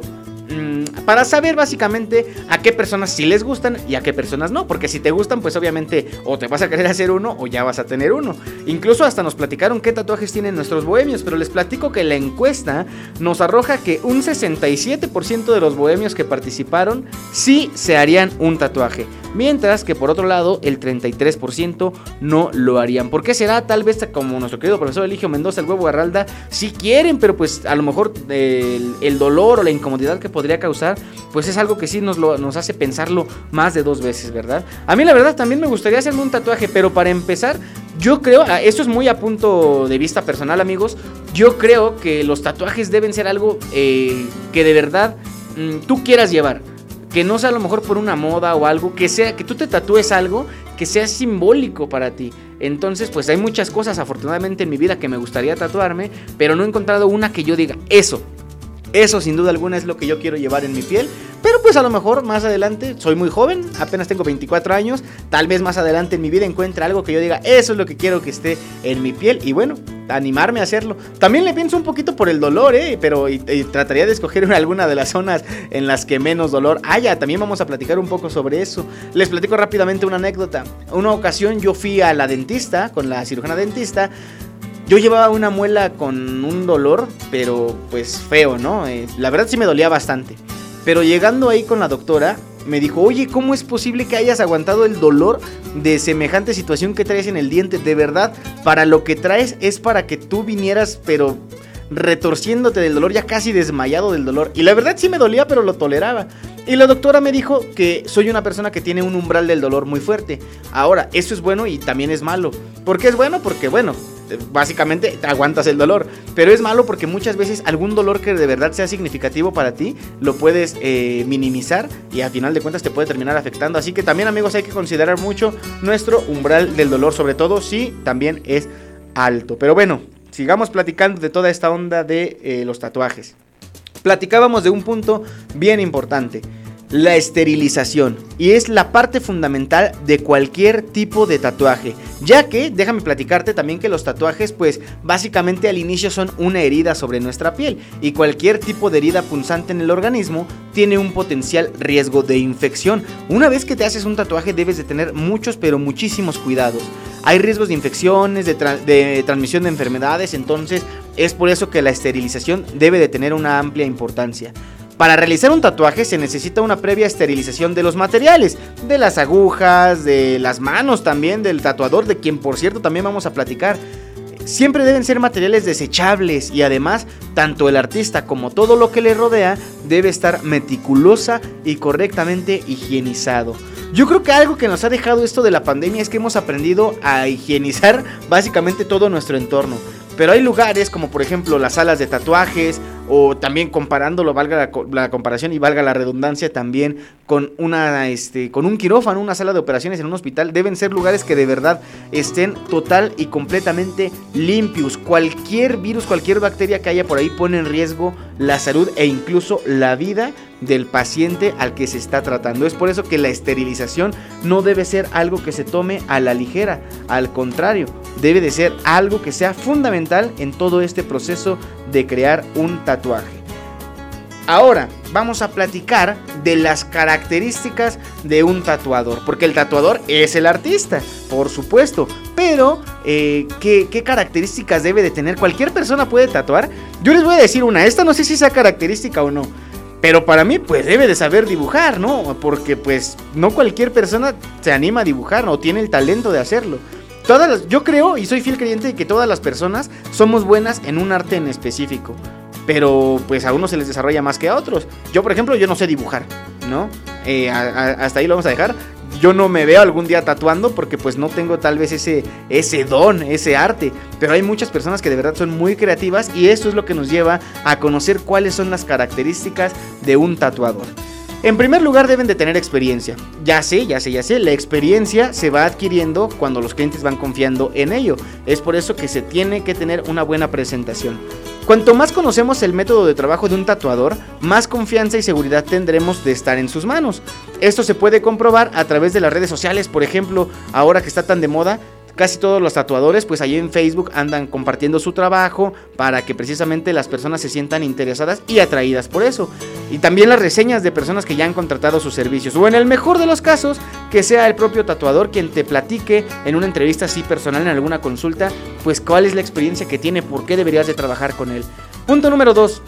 Mm, para saber básicamente a qué personas sí les gustan y a qué personas no. Porque si te gustan, pues obviamente o te vas a querer hacer uno o ya vas a tener uno. Incluso hasta nos platicaron qué tatuajes tienen nuestros bohemios. Pero les platico que la encuesta nos arroja que un 67% de los bohemios que participaron sí se harían un tatuaje. Mientras que por otro lado el 33% no lo harían. ¿Por qué será? Tal vez como nuestro querido profesor Eligio Mendoza, el huevo Garralda, si quieren, pero pues a lo mejor el, dolor o la incomodidad que podría causar, pues es algo que sí nos, lo, nos hace pensarlo más de dos veces, ¿verdad? A mí la verdad también me gustaría hacerme un tatuaje, pero para empezar, yo creo, ah, esto es muy a punto de vista personal amigos, yo creo que los tatuajes deben ser algo eh, que de verdad mm, tú quieras llevar que no sea a lo mejor por una moda o algo, que sea que tú te tatúes algo que sea simbólico para ti. Entonces, pues hay muchas cosas afortunadamente en mi vida que me gustaría tatuarme, pero no he encontrado una que yo diga, eso, eso sin duda alguna es lo que yo quiero llevar en mi piel. Pero pues a lo mejor más adelante, soy muy joven, apenas tengo 24 años, tal vez más adelante en mi vida encuentre algo que yo diga, eso es lo que quiero que esté en mi piel. Y bueno, animarme a hacerlo. También le pienso un poquito por el dolor, ¿eh? Pero trataría de escoger alguna de las zonas en las que menos dolor haya. También vamos a platicar un poco sobre eso. Les platico rápidamente una anécdota. Una ocasión yo fui a la dentista, con la cirujana dentista. Yo llevaba una muela con un dolor, pero pues feo, ¿no? Eh, la verdad sí me dolía bastante. Pero llegando ahí con la doctora, me dijo, oye, ¿cómo es posible que hayas aguantado el dolor de semejante situación que traes en el diente? De verdad, para lo que traes es para que tú vinieras, pero retorciéndote del dolor, ya casi desmayado del dolor. Y la verdad sí me dolía, pero lo toleraba. Y la doctora me dijo que soy una persona que tiene un umbral del dolor muy fuerte. Ahora, eso es bueno y también es malo. ¿Por qué es bueno? Porque, bueno, básicamente aguantas el dolor. Pero es malo porque muchas veces algún dolor que de verdad sea significativo para ti lo puedes eh, minimizar y al final de cuentas te puede terminar afectando. Así que también amigos hay que considerar mucho nuestro umbral del dolor, sobre todo si también es alto. Pero bueno, sigamos platicando de toda esta onda de eh, los tatuajes. Platicábamos de un punto bien importante la esterilización y es la parte fundamental de cualquier tipo de tatuaje, ya que déjame platicarte también que los tatuajes pues básicamente al inicio son una herida sobre nuestra piel y cualquier tipo de herida punzante en el organismo tiene un potencial riesgo de infección. Una vez que te haces un tatuaje debes de tener muchos pero muchísimos cuidados. Hay riesgos de infecciones, de, transmisión de enfermedades, entonces es por eso que la esterilización debe de tener una amplia importancia. Para realizar un tatuaje se necesita una previa esterilización de los materiales, de las agujas, de las manos también, del tatuador, de quien por cierto también vamos a platicar. Siempre deben ser materiales desechables y además tanto el artista como todo lo que le rodea debe estar meticulosa y correctamente higienizado. Yo creo que algo que nos ha dejado esto de la pandemia es que hemos aprendido a higienizar básicamente todo nuestro entorno. Pero hay lugares como por ejemplo las salas de tatuajes o también comparándolo, valga la, comparación y valga la redundancia también con una este con un quirófano, una sala de operaciones en un hospital, deben ser lugares que de verdad estén total y completamente limpios. Cualquier virus, cualquier bacteria que haya por ahí pone en riesgo la salud e incluso la vida del paciente al que se está tratando. Es por eso que la esterilización no debe ser algo que se tome a la ligera, al contrario, debe de ser algo que sea fundamental en todo este proceso de crear un tatuaje. Ahora vamos a platicar de las características de un tatuador, porque el tatuador es el artista, por supuesto, pero eh, ¿qué, ¿qué, características debe de tener? Cualquier persona puede tatuar. Yo les voy a decir una, esta no sé si sea característica o no, pero para mí pues debe de saber dibujar, ¿no? Porque pues no cualquier persona se anima a dibujar o tiene el talento de hacerlo. Todas yo creo y soy fiel creyente de que todas las personas somos buenas en un arte en específico. Pero pues a unos se les desarrolla más que a otros. Yo, por ejemplo, yo no sé dibujar, ¿no? Eh, hasta ahí lo vamos a dejar. Yo no me veo algún día tatuando porque pues no tengo tal vez ese, ese don, ese arte. Pero hay muchas personas que de verdad son muy creativas y esto es lo que nos lleva a conocer cuáles son las características de un tatuador. En primer lugar deben de tener experiencia. Ya sé, ya sé, ya sé, la experiencia se va adquiriendo cuando los clientes van confiando en ello. Es por eso que se tiene que tener una buena presentación. Cuanto más conocemos el método de trabajo de un tatuador, más confianza y seguridad tendremos de estar en sus manos. Esto se puede comprobar a través de las redes sociales, por ejemplo, ahora que está tan de moda, casi todos los tatuadores pues ahí en Facebook andan compartiendo su trabajo para que precisamente las personas se sientan interesadas y atraídas por eso. Y también las reseñas de personas que ya han contratado sus servicios. O en el mejor de los casos, que sea el propio tatuador quien te platique en una entrevista así personal, en alguna consulta, pues cuál es la experiencia que tiene, por qué deberías de trabajar con él. Punto número 2.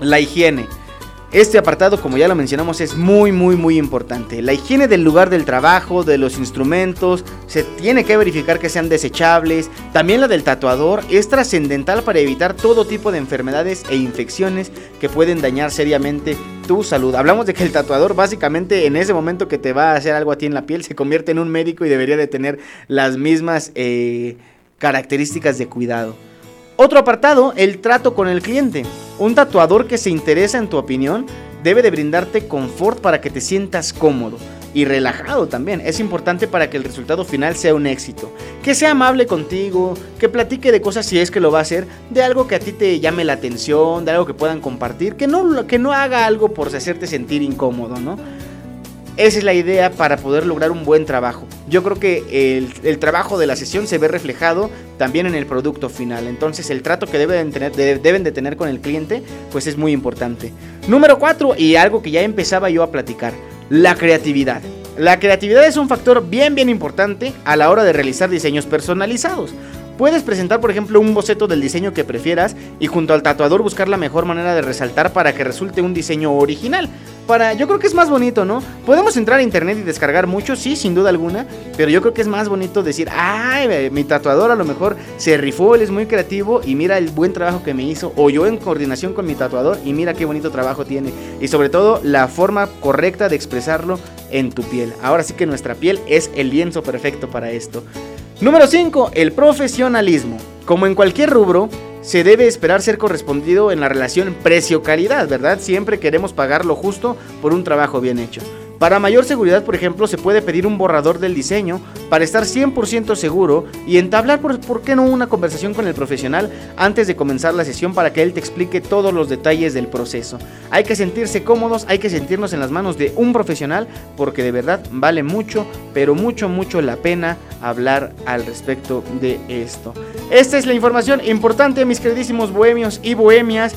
La higiene. Este apartado, como ya lo mencionamos, es muy, muy, muy importante. La higiene del lugar del trabajo, de los instrumentos, se tiene que verificar que sean desechables. También la del tatuador es trascendental para evitar todo tipo de enfermedades e infecciones que pueden dañar seriamente tu salud. Hablamos de que el tatuador básicamente en ese momento que te va a hacer algo a ti en la piel se convierte en un médico y debería de tener las mismas eh, características de cuidado. Otro apartado, el trato con el cliente. Un tatuador que se interesa en tu opinión debe de brindarte confort para que te sientas cómodo y relajado también. Es importante para que el resultado final sea un éxito. Que sea amable contigo, que platique de cosas si es que lo va a hacer, de algo que a ti te llame la atención, de algo que puedan compartir, que no, que no haga algo por hacerte sentir incómodo, ¿no? Esa es la idea para poder lograr un buen trabajo. Yo creo que el, trabajo de la sesión se ve reflejado también en el producto final. Entonces el trato que deben, tener, deben de tener con el cliente pues es muy importante. Número 4 y algo que ya empezaba yo a platicar. La creatividad. La creatividad es un factor bien bien importante a la hora de realizar diseños personalizados. Puedes presentar, por ejemplo, un boceto del diseño que prefieras y junto al tatuador buscar la mejor manera de resaltar para que resulte un diseño original. Para, yo creo que es más bonito, ¿no? Podemos entrar a internet y descargar mucho, sí, sin duda alguna, pero yo creo que es más bonito decir, ay, mi tatuador a lo mejor se rifó, él es muy creativo y mira el buen trabajo que me hizo, o yo en coordinación con mi tatuador y mira qué bonito trabajo tiene, y sobre todo la forma correcta de expresarlo en tu piel. Ahora sí que nuestra piel es el lienzo perfecto para esto. Número 5. El profesionalismo. Como en cualquier rubro, se debe esperar ser correspondido en la relación precio-calidad, ¿verdad? Siempre queremos pagar lo justo por un trabajo bien hecho. Para mayor seguridad, por ejemplo, se puede pedir un borrador del diseño para estar 100% seguro y entablar, por, por, qué no, una conversación con el profesional antes de comenzar la sesión para que él te explique todos los detalles del proceso. Hay que sentirse cómodos, hay que sentirnos en las manos de un profesional porque de verdad vale mucho, pero mucho, mucho la pena hablar al respecto de esto. Esta es la información importante, mis queridísimos bohemios y bohemias.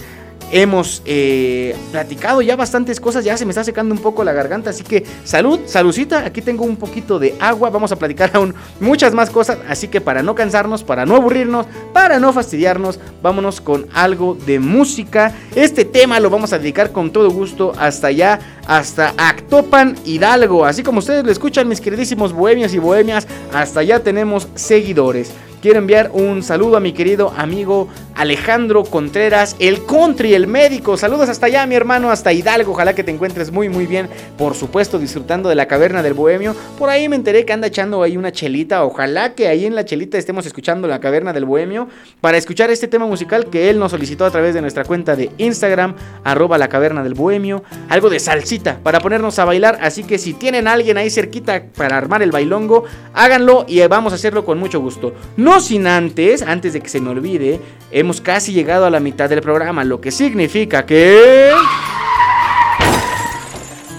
Hemos eh, platicado ya bastantes cosas, ya se me está secando un poco la garganta, así que salud, saludcita, aquí tengo un poquito de agua, vamos a platicar aún muchas más cosas, así que para no cansarnos, para no aburrirnos, para no fastidiarnos, vámonos con algo de música. Este tema lo vamos a dedicar con todo gusto hasta allá, hasta Actopan Hidalgo, así como ustedes lo escuchan mis queridísimos bohemios y bohemias, hasta allá tenemos seguidores. Quiero enviar un saludo a mi querido amigo Alejandro Contreras, el country, el médico. Saludos hasta allá, mi hermano, hasta Hidalgo. Ojalá que te encuentres muy, muy bien. Por supuesto, disfrutando de la caverna del bohemio. Por ahí me enteré que anda echando ahí una chelita. Ojalá que ahí en la chelita estemos escuchando la caverna del bohemio para escuchar este tema musical que él nos solicitó a través de nuestra cuenta de Instagram, arroba la caverna del bohemio. Algo de salsita para ponernos a bailar. Así que si tienen a alguien ahí cerquita para armar el bailongo, háganlo y vamos a hacerlo con mucho gusto. No sin antes, antes de que se me olvide, hemos casi llegado a la mitad del programa, lo que significa que...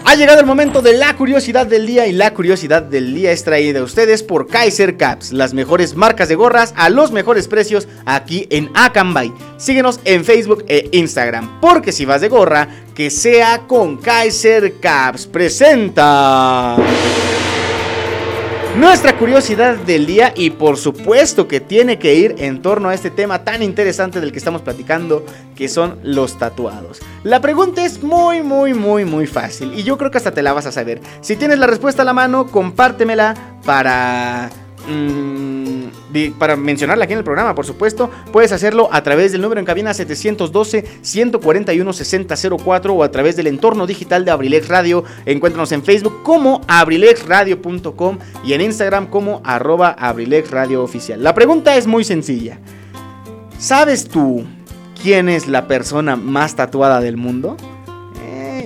Ha llegado el momento de la curiosidad del día y la curiosidad del día es traída a ustedes por Kaiser Caps, las mejores marcas de gorras a los mejores precios aquí en Akanbay. Síguenos en Facebook e Instagram, porque si vas de gorra, que sea con Kaiser Caps. Presenta nuestra curiosidad del día y por supuesto que tiene que ir en torno a este tema tan interesante del que estamos platicando, que son los tatuados. La pregunta es muy, muy, muy, muy fácil y yo creo que hasta te la vas a saber. Si tienes la respuesta a la mano, compártemela para para mencionarla aquí en el programa, por supuesto, puedes hacerlo a través del número en cabina 712-141-6004 o a través del entorno digital de Abrilex Radio. Encuéntranos en Facebook como abrilexradio.com y en Instagram como arroba Radio Oficial. La pregunta es muy sencilla. ¿Sabes tú quién es la persona más tatuada del mundo?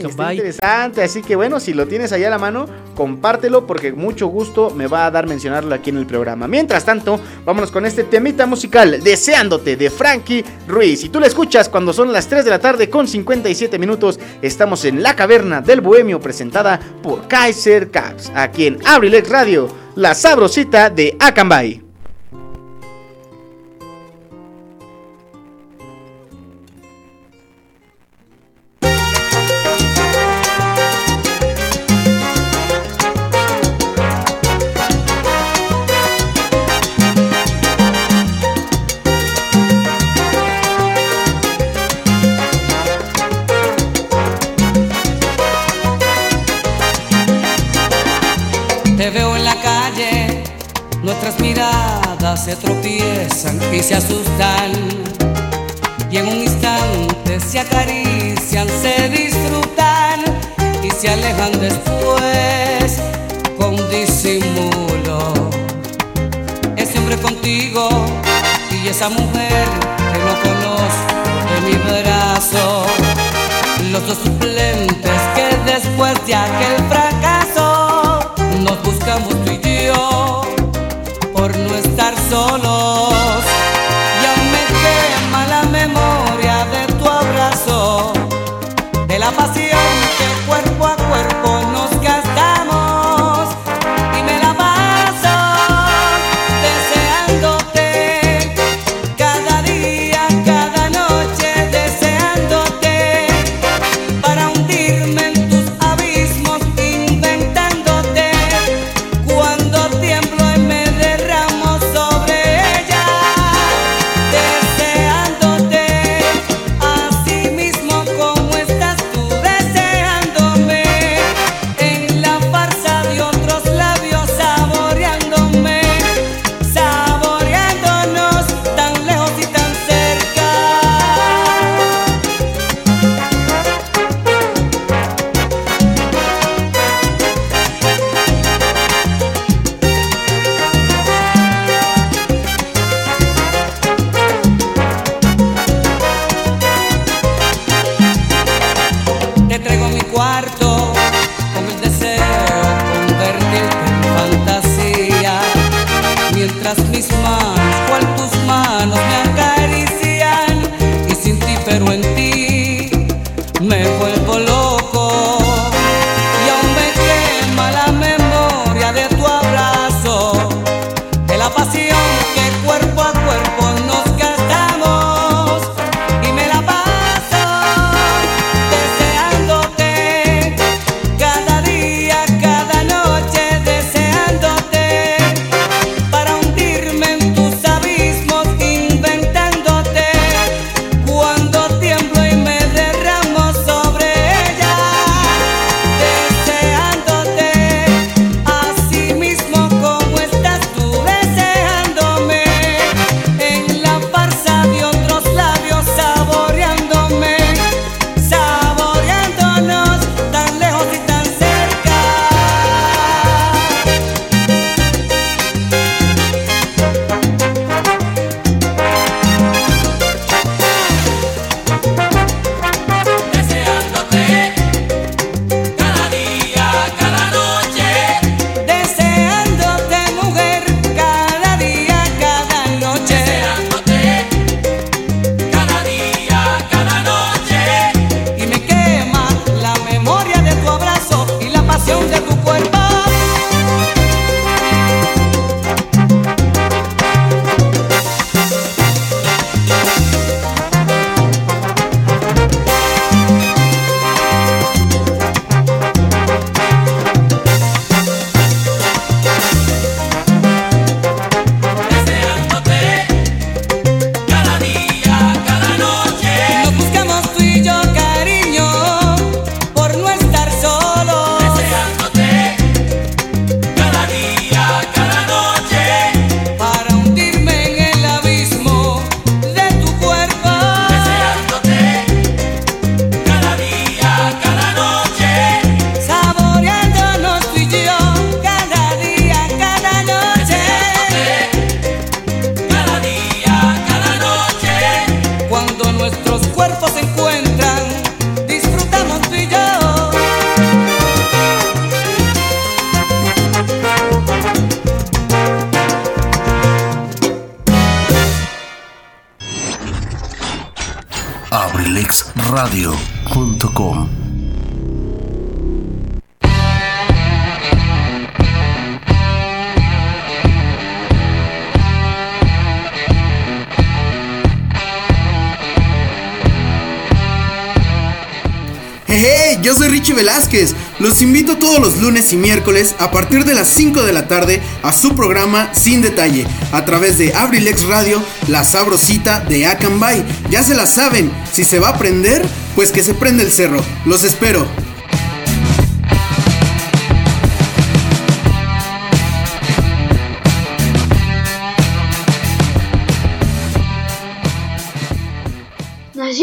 Está interesante. Así que bueno, si lo tienes allá a la mano, compártelo porque mucho gusto me va a dar mencionarlo aquí en el programa. Mientras tanto, vámonos con este temita musical, Deseándote, de Frankie Ruiz. Y tú lo escuchas cuando son las 3 de la tarde con 57 minutos. Estamos en La Caverna del Bohemio, presentada por Kaiser Caps, aquí en Abrilex Radio, la sabrosita de Akanbay. Se asustan y miércoles a partir de las 5 de la tarde a su programa Sin Detalle a través de Abrilex Radio, la sabrosita de Acambay. Ya se la saben, si se va a prender, pues que se prende el cerro. Los espero.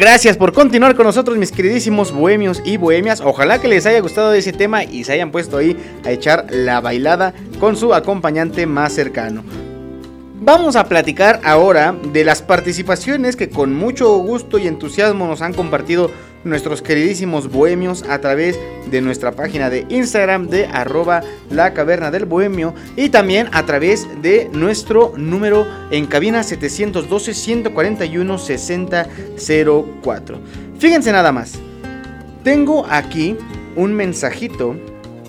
Gracias por continuar con nosotros, mis queridísimos bohemios y bohemias. Ojalá que les haya gustado ese tema y se hayan puesto ahí a echar la bailada con su acompañante más cercano. Vamos a platicar ahora de las participaciones que con mucho gusto y entusiasmo nos han compartido nuestros queridísimos bohemios a través de nuestra página de Instagram de arroba la caverna del bohemio y también a través de nuestro número en cabina 712 141 6004. Fíjense nada más. Tengo aquí un mensajito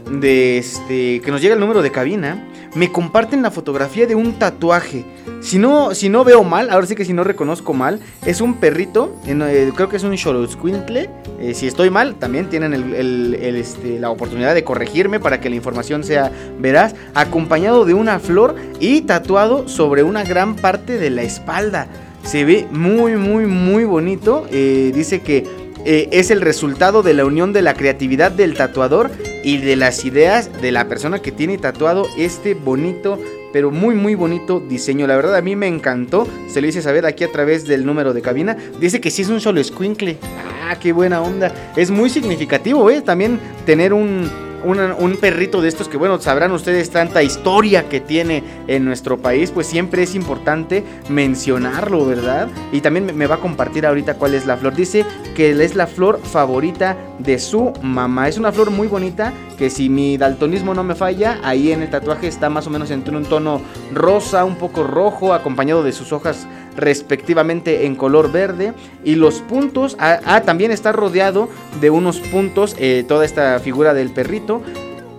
de este que nos llega el número de cabina me comparten la fotografía de un tatuaje. Si no, si no veo mal, ahora sí que si no reconozco mal, es un perrito, eh, creo que es un Xoloscuintle. Eh, si estoy mal, también tienen este, la oportunidad de corregirme para que la información sea veraz. Acompañado de una flor y tatuado sobre una gran parte de la espalda. Se ve muy, muy, muy bonito. Eh, dice que eh, es el resultado de la unión de la creatividad del tatuador y de las ideas de la persona que tiene tatuado este bonito, pero muy muy bonito diseño. La verdad a mí me encantó. Se lo hice saber aquí a través del número de cabina. Dice que sí es un solo squinkle. Ah, qué buena onda. Es muy significativo, ¿eh? También tener un un perrito de estos que, bueno, sabrán ustedes tanta historia que tiene en nuestro país, pues siempre es importante mencionarlo, ¿verdad? Y también me va a compartir ahorita cuál es la flor. Dice que es la flor favorita de su mamá. Es una flor muy bonita que si mi daltonismo no me falla, ahí en el tatuaje está más o menos entre un tono rosa, un poco rojo, acompañado de sus hojas respectivamente en color verde y los puntos, ah, ah también está rodeado de unos puntos eh, toda esta figura del perrito.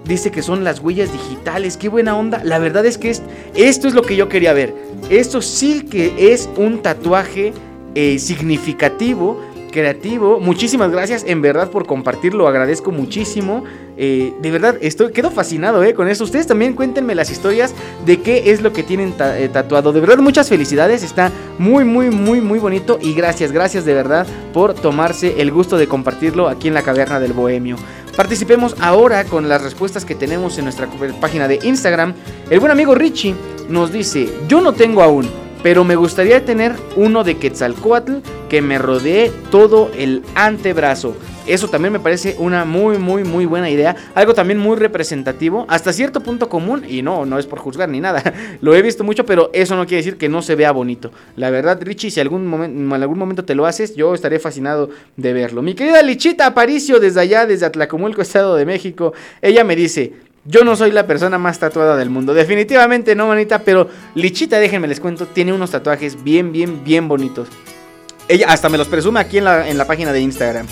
Dice que son las huellas digitales, qué buena onda. La verdad es que esto es lo que yo quería ver. Esto sí que es un tatuaje eh, significativo creativo. Muchísimas gracias en verdad por compartirlo, agradezco muchísimo. Eh, de verdad, estoy, quedo fascinado eh, con eso. Ustedes también cuéntenme las historias de qué es lo que tienen eh, tatuado. De verdad, muchas felicidades, está muy, muy, muy, muy bonito. Y gracias, gracias de verdad por tomarse el gusto de compartirlo aquí en la caverna del Bohemio. Participemos ahora con las respuestas que tenemos en nuestra página de Instagram. El buen amigo Richie nos dice, yo no tengo aún pero me gustaría tener uno de Quetzalcoatl que me rodee todo el antebrazo. Eso también me parece una muy, muy, muy buena idea. Algo también muy representativo, hasta cierto punto común. Y no, no es por juzgar ni nada. Lo he visto mucho, pero eso no quiere decir que no se vea bonito. La verdad, Richie, si algún en algún momento te lo haces, yo estaré fascinado de verlo. Mi querida Lichita Aparicio, desde allá, desde Atlacomulco, Estado de México, ella me dice. Yo no soy la persona más tatuada del mundo. Definitivamente no, manita. Pero Lichita, déjenme les cuento, tiene unos tatuajes bien, bien, bien bonitos. Ella hasta me los presume aquí en la, en la página de Instagram.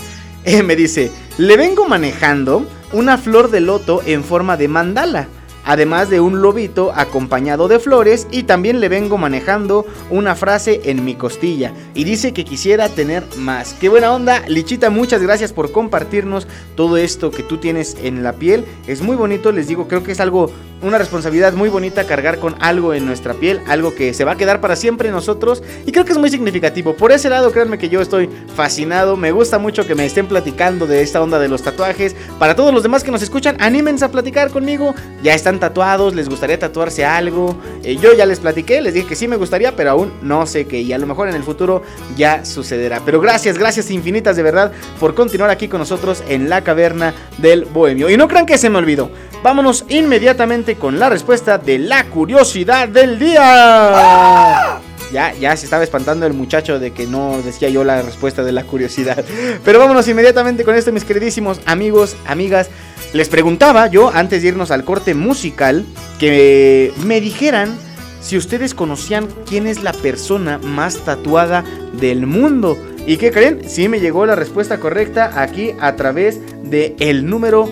me dice, le vengo manejando una flor de loto en forma de mandala además de un lobito acompañado de flores y también le vengo manejando una frase en mi costilla y dice que quisiera tener más. Qué buena onda, Lichita, muchas gracias por compartirnos todo esto que tú tienes en la piel. Es muy bonito, les digo, creo que es algo una responsabilidad muy bonita cargar con algo en nuestra piel, algo que se va a quedar para siempre nosotros y creo que es muy significativo. Por ese lado, créanme que yo estoy fascinado, me gusta mucho que me estén platicando de esta onda de los tatuajes. Para todos los demás que nos escuchan, anímense a platicar conmigo. Ya tatuados, les gustaría tatuarse algo. Eh, yo ya les platiqué, les dije que sí me gustaría, pero aún no sé qué y a lo mejor en el futuro ya sucederá. Pero gracias, gracias infinitas de verdad por continuar aquí con nosotros en la caverna del bohemio. Y no crean que se me olvidó. Vámonos inmediatamente inmediatamente con la respuesta de la curiosidad del día. Ya, ya se estaba espantando el muchacho de que no decía yo la respuesta de la curiosidad. Pero vámonos inmediatamente con esto, mis queridísimos amigos, amigas. Les preguntaba yo, antes de irnos al corte musical, que me dijeran si ustedes conocían quién es la persona más tatuada del mundo. ¿Y qué creen? Sí me llegó la respuesta correcta aquí a través de el número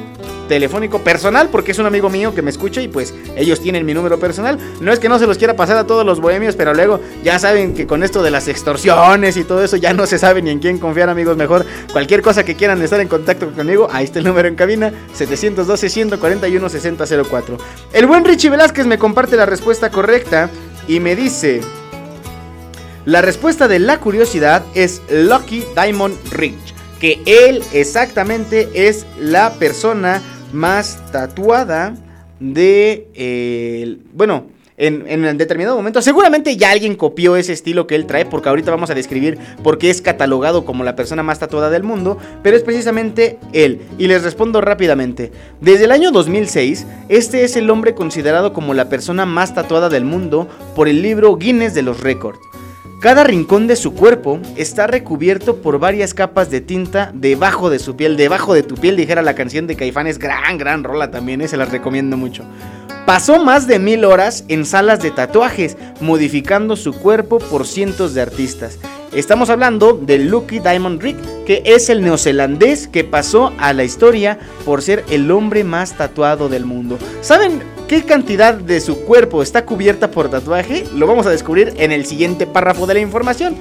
telefónico personal porque es un amigo mío que me escucha y pues ellos tienen mi número personal. No es que no se los quiera pasar a todos los bohemios, pero luego ya saben que con esto de las extorsiones y todo eso ya no se sabe ni en quién confiar, amigos. Mejor cualquier cosa que quieran estar en contacto conmigo, ahí está el número en cabina 712-141-6004. El buen Richie Velázquez me comparte la respuesta correcta y me dice... La respuesta de la curiosidad es Lucky Diamond Rich, que él exactamente es la persona más tatuada de... eh, bueno, en, en determinado momento. Seguramente ya alguien copió ese estilo que él trae, porque ahorita vamos a describir por qué es catalogado como la persona más tatuada del mundo, pero es precisamente él. Y les respondo rápidamente. Desde el año 2006, este es el hombre considerado como la persona más tatuada del mundo por el libro Guinness de los Récords. Cada rincón de su cuerpo está recubierto por varias capas de tinta debajo de su piel, debajo de tu piel, dijera la canción de Caifanes, gran, gran rola también, eh, se las recomiendo mucho. Pasó más de mil horas en salas de tatuajes, modificando su cuerpo por cientos de artistas. Estamos hablando de Lucky Diamond Rick, que es el neozelandés que pasó a la historia por ser el hombre más tatuado del mundo. ¿Saben qué cantidad de su cuerpo está cubierta por tatuaje? Lo vamos a descubrir en el siguiente párrafo de la información.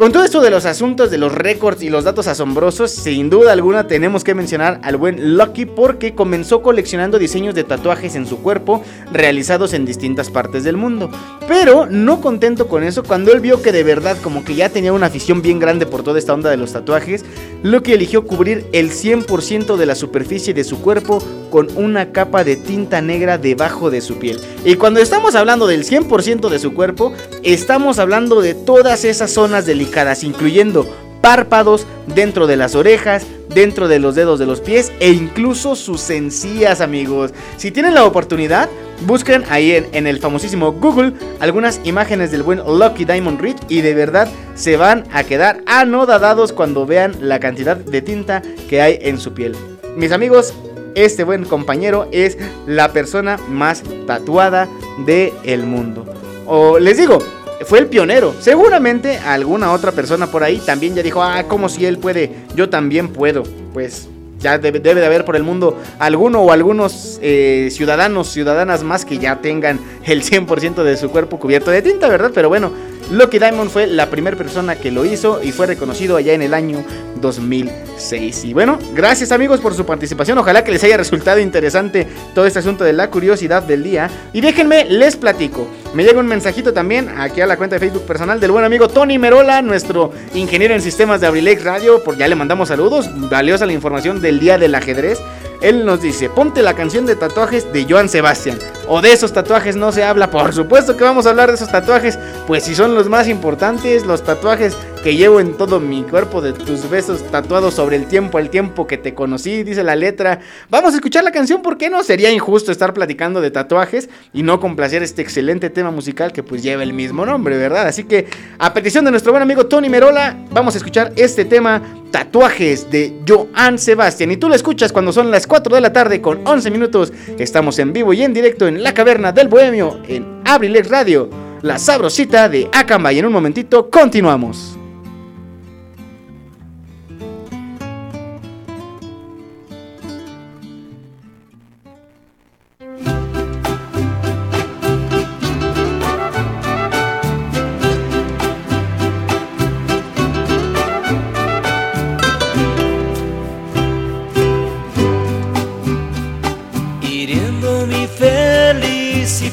Con todo esto de los asuntos de los récords y los datos asombrosos, sin duda alguna tenemos que mencionar al buen Lucky porque comenzó coleccionando diseños de tatuajes en su cuerpo realizados en distintas partes del mundo. Pero no contento con eso, cuando él vio que de verdad como que ya tenía una afición bien grande por toda esta onda de los tatuajes, Lucky eligió cubrir el 100% de la superficie de su cuerpo con una capa de tinta negra debajo de su piel. Y cuando estamos hablando del 100% de su cuerpo, estamos hablando de todas esas zonas delicadas, incluyendo párpados, dentro de las orejas, dentro de los dedos de los pies e incluso sus encías, amigos. Si tienen la oportunidad, busquen ahí en, el famosísimo Google algunas imágenes del buen Lucky Diamond Reed y de verdad se van a quedar anodadados cuando vean la cantidad de tinta que hay en su piel. Mis amigos, este buen compañero es la persona más tatuada del mundo. O les digo, fue el pionero. Seguramente alguna otra persona por ahí también ya dijo, ah, como si él puede, yo también puedo. Pues ya debe, debe de haber por el mundo alguno o algunos eh, ciudadanos, ciudadanas más que ya tengan el 100% de su cuerpo cubierto de tinta, ¿verdad? Pero bueno, Lucky Diamond fue la primera persona que lo hizo y fue reconocido allá en el año 2006. Y bueno, gracias amigos por su participación. Ojalá que les haya resultado interesante todo este asunto de la curiosidad del día. Y déjenme, les platico. Me llega un mensajito también aquí a la cuenta de Facebook personal del buen amigo Tony Merola, nuestro ingeniero en sistemas de Abrilex Radio. Por ya le mandamos saludos. Valiosa la información del día del ajedrez. Él nos dice, ponte la canción de tatuajes de Joan Sebastián. O de esos tatuajes no se habla. Por supuesto que vamos a hablar de esos tatuajes. Pues si son los más importantes, los tatuajes que llevo en todo mi cuerpo de tus besos tatuados sobre el tiempo, el tiempo que te conocí, dice la letra. Vamos a escuchar la canción, ¿por qué no? Sería injusto estar platicando de tatuajes y no complacer este excelente tema musical que pues lleva el mismo nombre, ¿verdad? Así que a petición de nuestro buen amigo Tony Merola, vamos a escuchar este tema, Tatuajes de Joan Sebastián. Y tú lo escuchas cuando son las 4 de la tarde con 11 minutos. Estamos en vivo y en directo en la caverna del Bohemio en Abrilex Radio. La sabrosita de Acamba y en un momentito continuamos.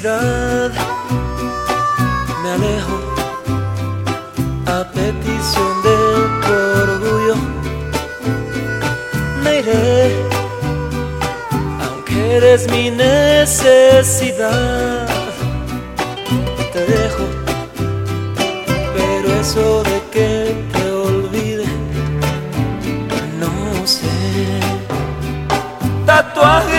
Me alejo a petición de tu orgullo. Me iré, aunque eres mi necesidad. Te dejo, pero eso de que te olvide, no sé tatuajes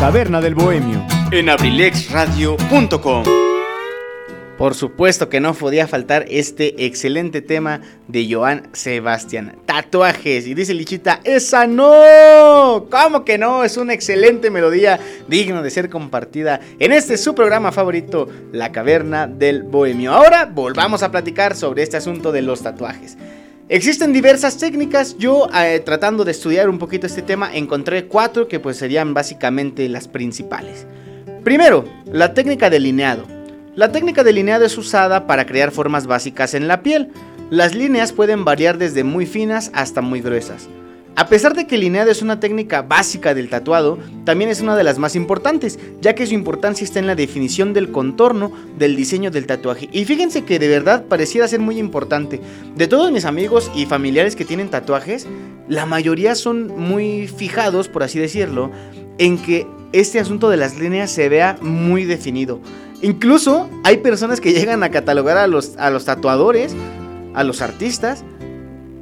caverna del bohemio. En abrilexradio.com. Por supuesto que no podía faltar este excelente tema de Joan Sebastián. Tatuajes. Y dice Lichita, esa no. ¿Cómo que no? Es una excelente melodía digna de ser compartida en este su programa favorito, La Caverna del Bohemio. Ahora volvamos a platicar sobre este asunto de los tatuajes. Existen diversas técnicas, yo eh, tratando de estudiar un poquito este tema encontré cuatro que pues serían básicamente las principales. Primero, la técnica de lineado. La técnica de lineado es usada para crear formas básicas en la piel. Las líneas pueden variar desde muy finas hasta muy gruesas. A pesar de que el lineado es una técnica básica del tatuado, también es una de las más importantes, ya que su importancia está en la definición del contorno del diseño del tatuaje. Y fíjense que de verdad pareciera ser muy importante. De todos mis amigos y familiares que tienen tatuajes, la mayoría son muy fijados, por así decirlo, en que este asunto de las líneas se vea muy definido. Incluso hay personas que llegan a catalogar a los, a los tatuadores, a los artistas,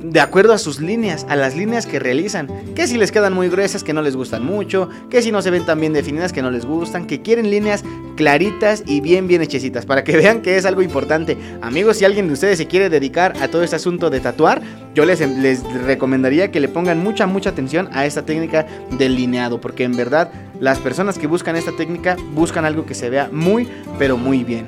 de acuerdo a sus líneas, a las líneas que realizan. Que si les quedan muy gruesas, que no les gustan mucho. Que si no se ven tan bien definidas, que no les gustan. Que quieren líneas claritas y bien, bien hechecitas. Para que vean que es algo importante. Amigos, si alguien de ustedes se quiere dedicar a todo este asunto de tatuar, yo les, les recomendaría que le pongan mucha, mucha atención a esta técnica del lineado. Porque en verdad, las personas que buscan esta técnica buscan algo que se vea muy, pero muy bien.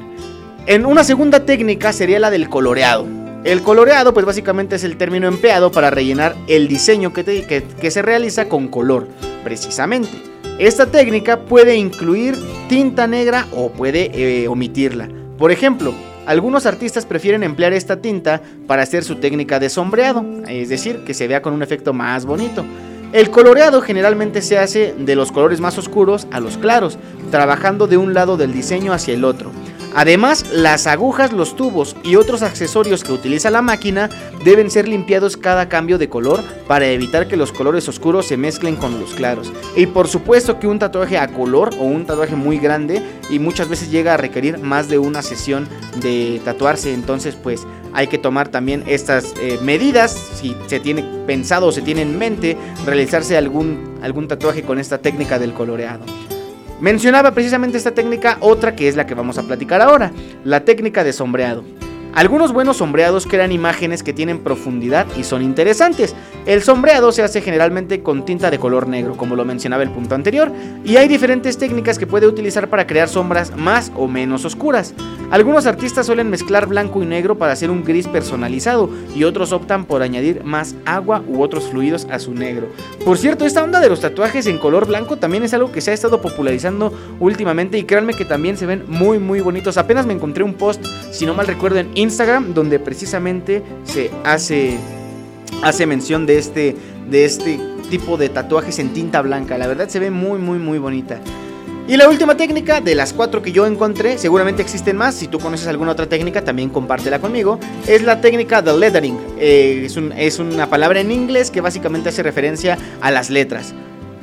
En una segunda técnica sería la del coloreado. El coloreado, pues básicamente es el término empleado para rellenar el diseño que, se realiza con color, precisamente. Esta técnica puede incluir tinta negra o puede eh, omitirla. Por ejemplo, algunos artistas prefieren emplear esta tinta para hacer su técnica de sombreado, es decir, que se vea con un efecto más bonito. El coloreado generalmente se hace de los colores más oscuros a los claros, trabajando de un lado del diseño hacia el otro. Además, las agujas, los tubos y otros accesorios que utiliza la máquina deben ser limpiados cada cambio de color para evitar que los colores oscuros se mezclen con los claros. Y por supuesto que un tatuaje a color o un tatuaje muy grande y muchas veces llega a requerir más de una sesión de tatuarse, entonces pues hay que tomar también estas eh, medidas si se tiene pensado o se tiene en mente realizarse algún, algún tatuaje con esta técnica del coloreado. Mencionaba precisamente esta técnica, otra que es la que vamos a platicar ahora, la técnica de sombreado. Algunos buenos sombreados crean imágenes que tienen profundidad y son interesantes. El sombreado se hace generalmente con tinta de color negro, como lo mencionaba el punto anterior, y hay diferentes técnicas que puede utilizar para crear sombras más o menos oscuras. Algunos artistas suelen mezclar blanco y negro para hacer un gris personalizado y otros optan por añadir más agua u otros fluidos a su negro. Por cierto, esta onda de los tatuajes en color blanco también es algo que se ha estado popularizando últimamente y créanme que también se ven muy muy bonitos. Apenas me encontré un post, si no mal recuerdo, en Instagram donde precisamente se hace hace mención de este de este tipo de tatuajes en tinta blanca. La verdad se ve muy muy muy bonita. Y la última técnica, de las cuatro que yo encontré, seguramente existen más, si tú conoces alguna otra técnica también compártela conmigo, es la técnica de lettering. Eh, es, es una palabra en inglés que básicamente hace referencia a las letras.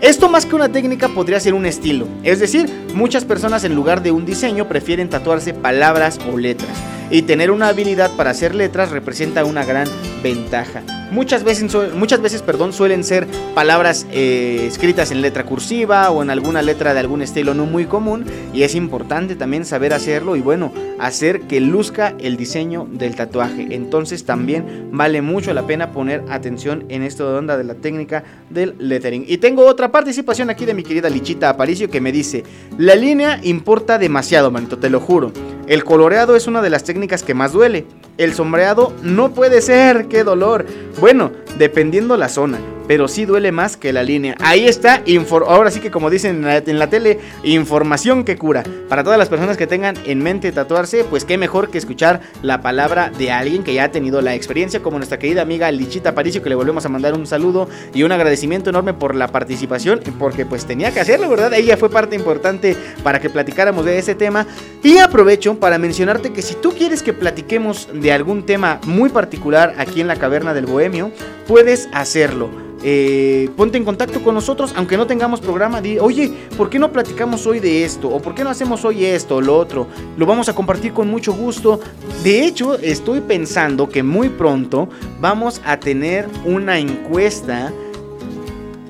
Esto más que una técnica podría ser un estilo, es decir, muchas personas en lugar de un diseño prefieren tatuarse palabras o letras y tener una habilidad para hacer letras representa una gran ventaja. Muchas veces, muchas veces perdón, suelen ser palabras eh, escritas en letra cursiva o en alguna letra de algún estilo no muy común y es importante también saber hacerlo y bueno, hacer que luzca el diseño del tatuaje. Entonces también vale mucho la pena poner atención en esto de onda de la técnica del lettering. Y tengo otra participación aquí de mi querida Lichita Aparicio que me dice, la línea importa demasiado, manito, te lo juro. El coloreado es una de las técnicas que más duele. El sombreado no puede ser, qué dolor. Bueno, dependiendo la zona pero sí duele más que la línea. Ahí está, ahora sí que como dicen en la, tele, información que cura. Para todas las personas que tengan en mente tatuarse, pues qué mejor que escuchar la palabra de alguien que ya ha tenido la experiencia, como nuestra querida amiga Lichita Paricio, que le volvemos a mandar un saludo y un agradecimiento enorme por la participación, porque pues tenía que hacerlo, ¿verdad? Ella fue parte importante para que platicáramos de ese tema. Y aprovecho para mencionarte que si tú quieres que platiquemos de algún tema muy particular aquí en la Caverna del Bohemio, puedes hacerlo eh, ponte en contacto con nosotros, aunque no tengamos programa, oye, ¿por qué no platicamos hoy de esto? ¿O por qué no hacemos hoy esto o lo otro? Lo vamos a compartir con mucho gusto. De hecho, estoy pensando que muy pronto vamos a tener una encuesta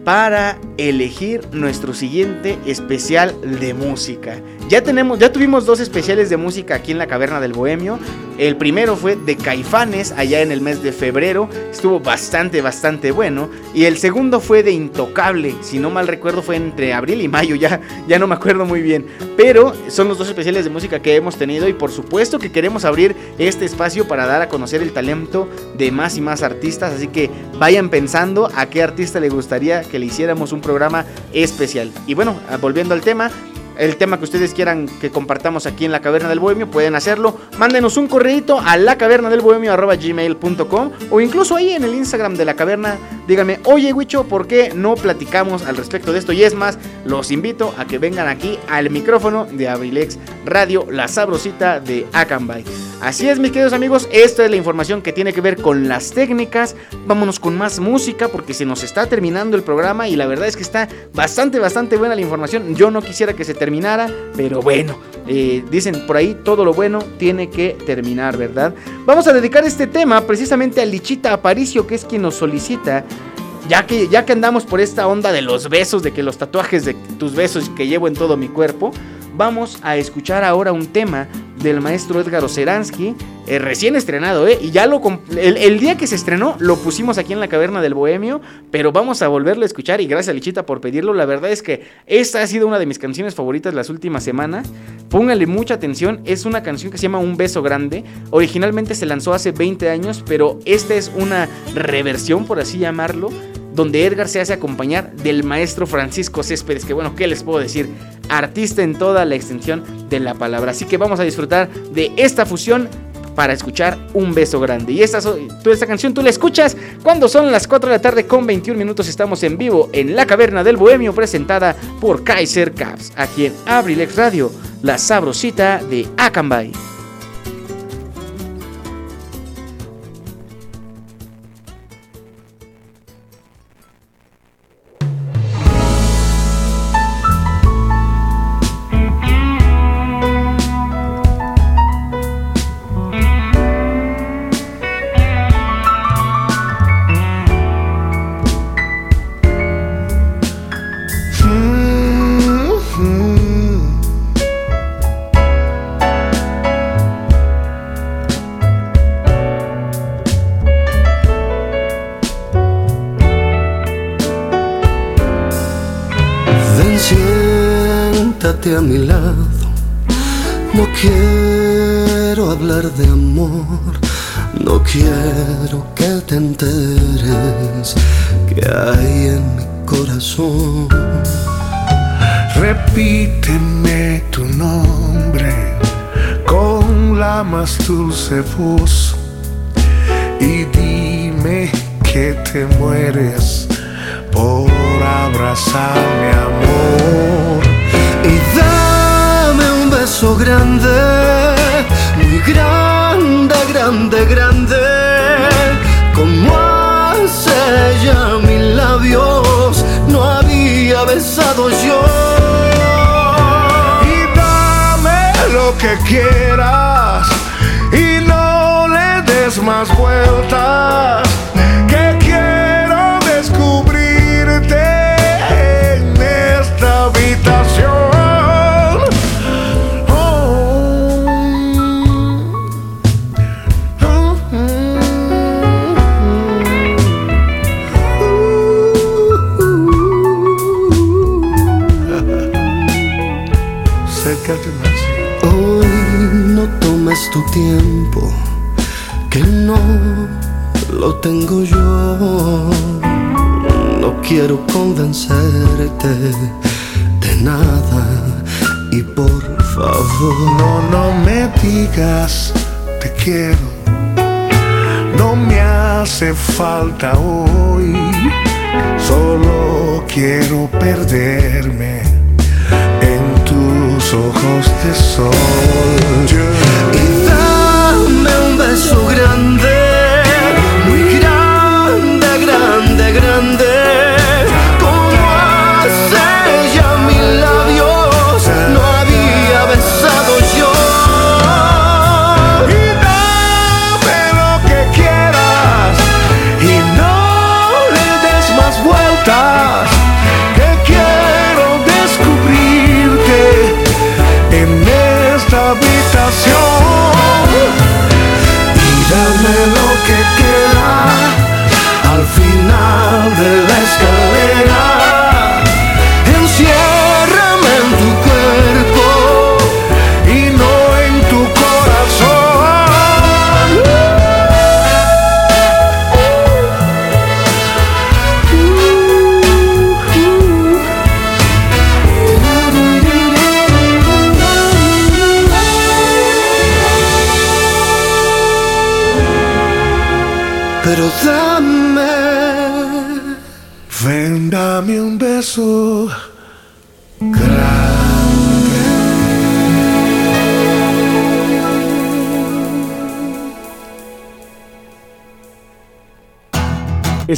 para elegir nuestro siguiente especial de música. Ya tenemos, ya tuvimos dos especiales de música aquí en la Caverna del Bohemio. El primero fue de Caifanes allá en el mes de febrero, estuvo bastante bastante bueno y el segundo fue de Intocable, si no mal recuerdo fue entre abril y mayo, ya ya no me acuerdo muy bien, pero son los dos especiales de música que hemos tenido y por supuesto que queremos abrir este espacio para dar a conocer el talento de más y más artistas, así que vayan pensando a qué artista le gustaría que le hiciéramos un programa especial. Y bueno, volviendo al tema, el tema que ustedes quieran que compartamos aquí en la Caverna del Bohemio, pueden hacerlo. Mándenos un correo a la caverna del bohemio gmail.com o incluso ahí en el Instagram de la caverna. Díganme, oye Wicho, ¿por qué no platicamos al respecto de esto? Y es más, los invito a que vengan aquí al micrófono de Abrilex Radio, la sabrosita de Akanbay. Así es, mis queridos amigos, esta es la información que tiene que ver con las técnicas. Vámonos con más música porque se nos está terminando el programa y la verdad es que está bastante, bastante buena la información. Yo no quisiera que se terminara, pero bueno, eh, dicen por ahí todo lo bueno tiene que terminar, ¿verdad? Vamos a dedicar este tema precisamente a Lichita Aparicio, que es quien nos solicita ya que, ya que andamos por esta onda de los besos, de que los tatuajes de tus besos que llevo en todo mi cuerpo, vamos a escuchar ahora un tema del maestro Edgar Oceransky, eh, recién estrenado, ¿eh? Y ya lo. El, día que se estrenó, lo pusimos aquí en la caverna del Bohemio, pero vamos a volverlo a escuchar. Y gracias a Lichita por pedirlo. La verdad es que esta ha sido una de mis canciones favoritas las últimas semanas. Póngale mucha atención, es una canción que se llama Un Beso Grande. Originalmente se lanzó hace 20 años, pero esta es una reversión, por así llamarlo donde Edgar se hace acompañar del maestro Francisco Céspedes, que bueno, ¿qué les puedo decir? Artista en toda la extensión de la palabra. Así que vamos a disfrutar de esta fusión para escuchar un beso grande. Y esta, esta canción tú la escuchas cuando son las 4 de la tarde con 21 minutos. Estamos en vivo en la caverna del Bohemio presentada por Kaiser Caps, aquí en Abrilex Radio, la sabrosita de Akanbay. A mi lado. No quiero hablar de amor, no quiero que te enteres que hay en mi corazón. Repíteme tu nombre con la más dulce voz y dime que te mueres por abrazarme, amor. Beso grande, muy grande, grande, grande, como hace ya mis labios no había besado yo. Y dame lo que quieras y no le des más vueltas. Tu tiempo, que no lo tengo yo. No quiero convencerte de nada y por favor. No, no me digas te quiero. No me hace falta hoy. Solo quiero perderme en tus ojos de sol. Y beso grande, muy grande, grande, grande.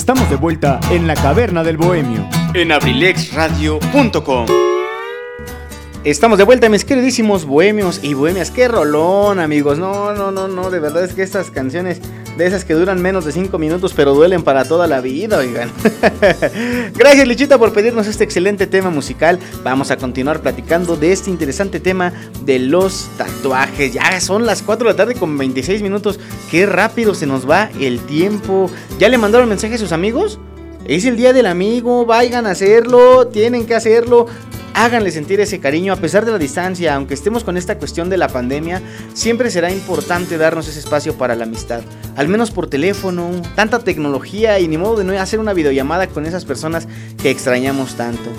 Estamos de vuelta en la caverna del bohemio. En abrilexradio.com. Estamos de vuelta, mis queridísimos bohemios y bohemias. Qué rolón, amigos. No, no, no, no. De verdad es que estas canciones de esas que duran menos de 5 minutos, pero duelen para toda la vida, oigan. Gracias, Lichita, por pedirnos este excelente tema musical. Vamos a continuar platicando de este interesante tema de los tatuajes. Ya son las 4 de la tarde con 26 minutos. Qué rápido se nos va el tiempo. ¿Ya le mandaron mensaje a sus amigos? Es el día del amigo, vayan a hacerlo, tienen que hacerlo. Háganle sentir ese cariño a pesar de la distancia, aunque estemos con esta cuestión de la pandemia, siempre será importante darnos ese espacio para la amistad. Al menos por teléfono, tanta tecnología y ni modo de no hacer una videollamada con esas personas que extrañamos tanto.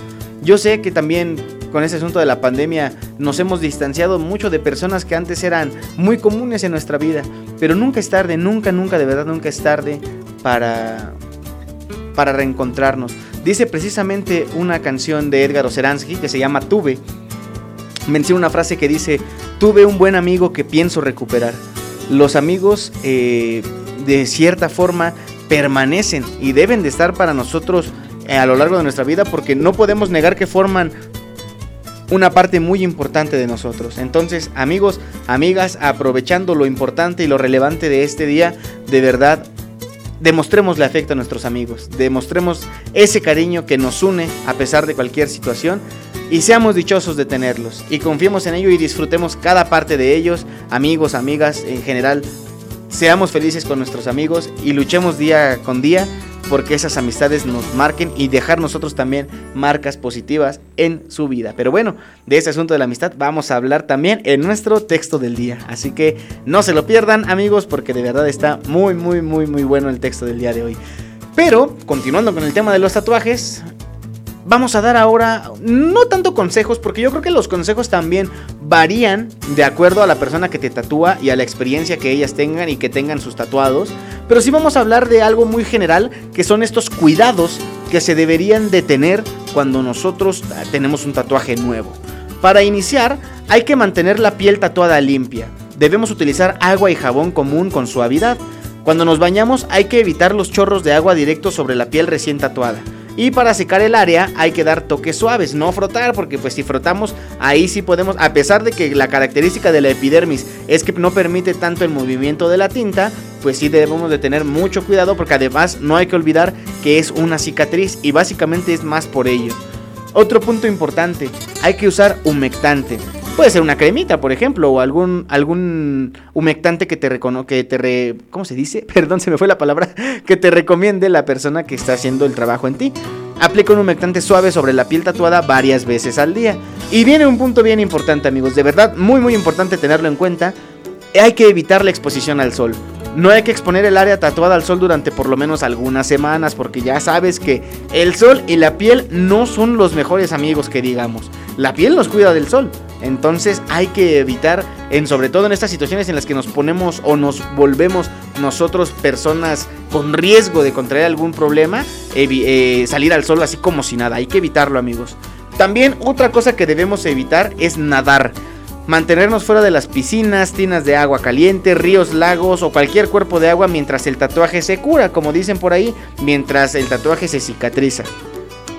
Yo sé que también con este asunto de la pandemia nos hemos distanciado mucho de personas que antes eran muy comunes en nuestra vida, pero nunca es tarde, nunca, nunca, de verdad nunca es tarde para para reencontrarnos. Dice precisamente una canción de Edgar Oceransky que se llama Tuve. Menciona una frase que dice, tuve un buen amigo que pienso recuperar. Los amigos eh, de cierta forma permanecen y deben de estar para nosotros eh, a lo largo de nuestra vida porque no podemos negar que forman una parte muy importante de nosotros. Entonces, amigos, amigas, aprovechando lo importante y lo relevante de este día, de verdad, demostremosle afecto a nuestros amigos, demostremos ese cariño que nos une a pesar de cualquier situación y seamos dichosos de tenerlos. Y confiemos en ello y disfrutemos cada parte de ellos, amigos, amigas, en general, seamos felices con nuestros amigos y luchemos día con día porque esas amistades nos marquen y dejar nosotros también marcas positivas en su vida. Pero bueno, de ese asunto de la amistad vamos a hablar también en nuestro texto del día. Así que no se lo pierdan amigos porque de verdad está muy muy muy muy bueno el texto del día de hoy. Pero, continuando con el tema de los tatuajes, vamos a dar ahora no tanto consejos, porque yo creo que los consejos también varían de acuerdo a la persona que te tatúa y a la experiencia que ellas tengan y que tengan sus tatuados. Pero sí vamos a hablar de algo muy general, que son estos cuidados que se deberían de tener cuando nosotros tenemos un tatuaje nuevo. Para iniciar, hay que mantener la piel tatuada limpia. Debemos utilizar agua y jabón común con suavidad. Cuando nos bañamos hay que evitar los chorros de agua directos sobre la piel recién tatuada. Y para secar el área hay que dar toques suaves, no frotar, porque pues si frotamos ahí sí podemos, a pesar de que la característica de la epidermis es que no permite tanto el movimiento de la tinta, pues sí debemos de tener mucho cuidado porque además no hay que olvidar que es una cicatriz y básicamente es más por ello. Otro punto importante, hay que usar humectante. Puede ser una cremita, por ejemplo, o algún, algún humectante que te recono que te re ¿cómo se dice? Perdón, se me fue la palabra, que te recomiende la persona que está haciendo el trabajo en ti. Aplica un humectante suave sobre la piel tatuada varias veces al día. Y viene un punto bien importante, amigos, de verdad muy muy importante tenerlo en cuenta. Hay que evitar la exposición al sol. No hay que exponer el área tatuada al sol durante por lo menos algunas semanas porque ya sabes que el sol y la piel no son los mejores amigos que digamos. La piel nos cuida del sol. Entonces hay que evitar, en, sobre todo en estas situaciones en las que nos ponemos o nos volvemos nosotros personas con riesgo de contraer algún problema, eh, salir al sol así como si nada. Hay que evitarlo amigos. También otra cosa que debemos evitar es nadar. Mantenernos fuera de las piscinas, tinas de agua caliente, ríos, lagos o cualquier cuerpo de agua mientras el tatuaje se cura, como dicen por ahí, mientras el tatuaje se cicatriza.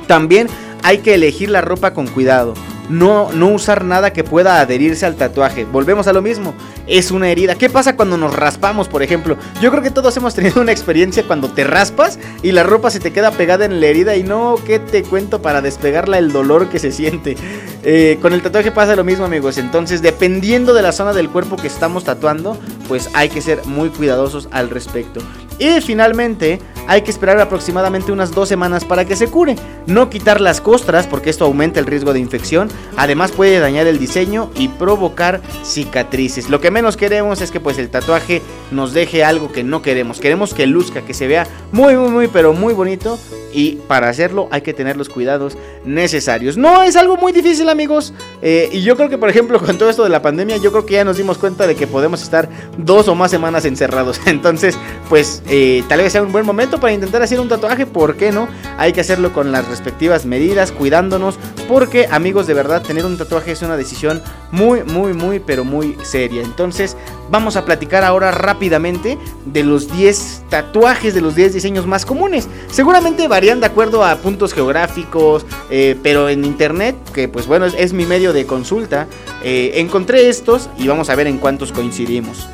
También hay que elegir la ropa con cuidado no, no usar nada que pueda adherirse al tatuaje. Volvemos a lo mismo, es una herida. ¿Qué pasa cuando nos raspamos, por ejemplo? Yo creo que todos hemos tenido una experiencia cuando te raspas y la ropa se te queda pegada en la herida y no, ¿qué te cuento para despegarla el dolor que se siente? Eh, con el tatuaje pasa lo mismo, amigos. Entonces, dependiendo de la zona del cuerpo que estamos tatuando, pues hay que ser muy cuidadosos al respecto. Y finalmente, hay que esperar aproximadamente unas dos semanas para que se cure. No quitar las costras porque esto aumenta el riesgo de infección. Además puede dañar el diseño y provocar cicatrices. Lo que menos queremos es que pues el tatuaje nos deje algo que no queremos. Queremos que luzca, que se vea muy muy muy pero muy bonito. Y para hacerlo hay que tener los cuidados necesarios. No es algo muy difícil amigos. Eh, y yo creo que por ejemplo con todo esto de la pandemia yo creo que ya nos dimos cuenta de que podemos estar dos o más semanas encerrados. Entonces pues eh, tal vez sea un buen momento para intentar hacer un tatuaje, ¿por qué no? Hay que hacerlo con las respectivas medidas, cuidándonos, porque amigos, de verdad, tener un tatuaje es una decisión muy, muy, muy, pero muy seria. Entonces, vamos a platicar ahora rápidamente de los 10 tatuajes, de los 10 diseños más comunes. Seguramente varían de acuerdo a puntos geográficos, eh, pero en internet, que pues bueno, es, mi medio de consulta, eh, encontré estos y vamos a ver en cuántos coincidimos.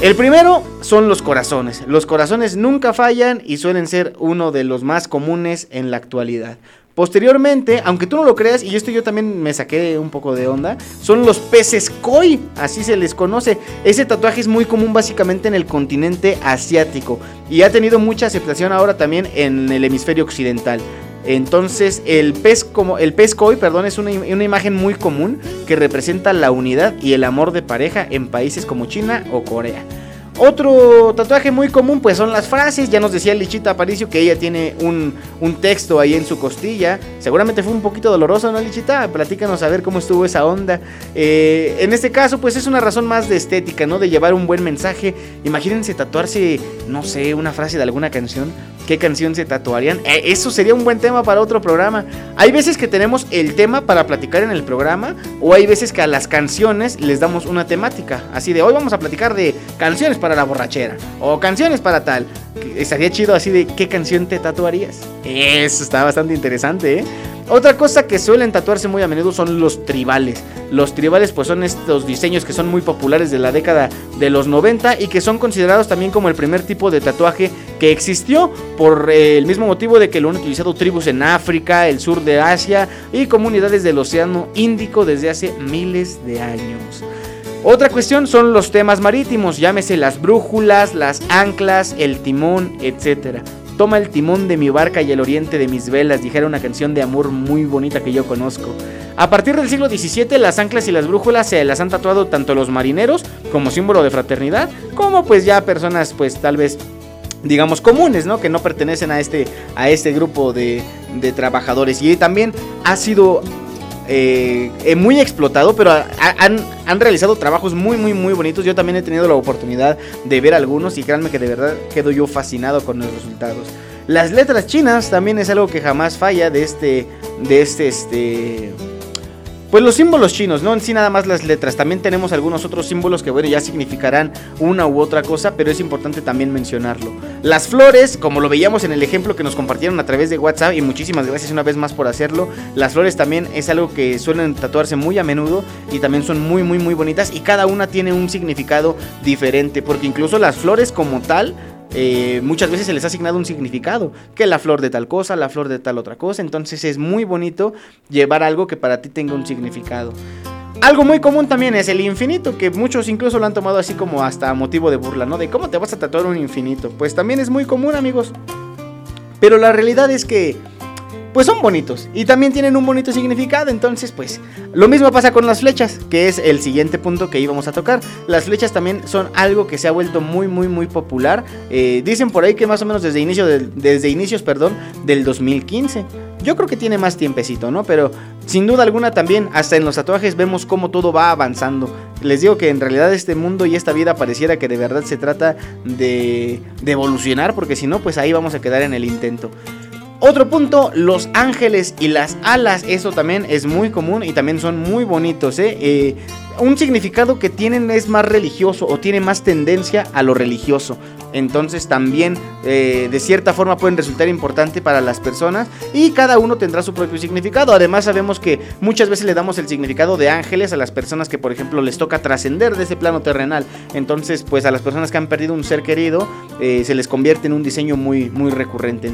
El primero son los corazones. Los corazones nunca fallan y suelen ser uno de los más comunes en la actualidad. Posteriormente, aunque tú no lo creas, y esto yo también me saqué un poco de onda, son los peces koi, así se les conoce. Ese tatuaje es muy común básicamente en el continente asiático y ha tenido mucha aceptación ahora también en el hemisferio occidental. Entonces, el pez, como, el pez koi, perdón, es una, una, imagen muy común que representa la unidad y el amor de pareja en países como China o Corea. Otro tatuaje muy común pues son las frases. Ya nos decía Lichita Aparicio que ella tiene un, texto ahí en su costilla. Seguramente fue un poquito doloroso, ¿no, Lichita? Platícanos a ver cómo estuvo esa onda. Eh, en este caso pues es una razón más de estética, ¿no? De llevar un buen mensaje. Imagínense tatuarse, no sé, una frase de alguna canción qué canción se tatuarían. Eh, eso sería un buen tema para otro programa. Hay veces que tenemos el tema para platicar en el programa o hay veces que a las canciones les damos una temática. Así de hoy vamos a platicar de canciones para la borrachera o canciones para tal. Estaría chido así de qué canción te tatuarías. Eso está bastante interesante, ¿eh? Otra cosa que suelen tatuarse muy a menudo son los tribales. Los tribales pues son estos diseños que son muy populares de la década de los 90 y que son considerados también como el primer tipo de tatuaje que existió por el mismo motivo de que lo han utilizado tribus en África, el sur de Asia y comunidades del Océano Índico desde hace miles de años. Otra cuestión son los temas marítimos, llámese las brújulas, las anclas, el timón, etc. Toma el timón de mi barca y el oriente de mis velas, dijera una canción de amor muy bonita que yo conozco. A partir del siglo XVII, las anclas y las brújulas se las han tatuado tanto los marineros como símbolo de fraternidad, como pues ya personas pues tal vez digamos comunes, ¿no? Que no pertenecen a este, a este grupo de, de trabajadores. Y también ha sido eh, eh, muy explotado, pero han, han, realizado trabajos muy, muy, muy bonitos. Yo también he tenido la oportunidad de ver algunos y créanme que de verdad quedo yo fascinado con los resultados. Las letras chinas también es algo que jamás falla de este, de este, este pues los símbolos chinos, no en sí nada más las letras, también tenemos algunos otros símbolos que bueno ya significarán una u otra cosa, pero es importante también mencionarlo. Las flores, como lo veíamos en el ejemplo que nos compartieron a través de WhatsApp y muchísimas gracias una vez más por hacerlo, las flores también es algo que suelen tatuarse muy a menudo y también son muy muy muy bonitas y cada una tiene un significado diferente, porque incluso las flores como tal eh, muchas veces se les ha asignado un significado, que la flor de tal cosa, la flor de tal otra cosa, entonces es muy bonito llevar algo que para ti tenga un significado. Algo muy común también es el infinito, que muchos incluso lo han tomado así como hasta motivo de burla, ¿no? De cómo te vas a tatuar un infinito. Pues también es muy común, amigos. Pero la realidad es que pues son bonitos y también tienen un bonito significado. Entonces, pues lo mismo pasa con las flechas, que es el siguiente punto que íbamos a tocar. Las flechas también son algo que se ha vuelto muy, muy, muy popular. Eh, dicen por ahí que más o menos desde, inicio desde inicios perdón, del 2015. Yo creo que tiene más tiempecito, ¿no? Pero sin duda alguna también, hasta en los tatuajes vemos cómo todo va avanzando. Les digo que en realidad este mundo y esta vida pareciera que de verdad se trata de, de evolucionar, porque si no, pues ahí vamos a quedar en el intento. Otro punto, los ángeles y las alas, eso también es muy común y también son muy bonitos. ¿eh? Eh, un significado que tienen es más religioso o tiene más tendencia a lo religioso. Entonces también eh, de cierta forma pueden resultar importante para las personas y cada uno tendrá su propio significado. Además sabemos que muchas veces le damos el significado de ángeles a las personas que por ejemplo les toca trascender de ese plano terrenal. Entonces pues a las personas que han perdido un ser querido se les convierte en un diseño muy, muy recurrente.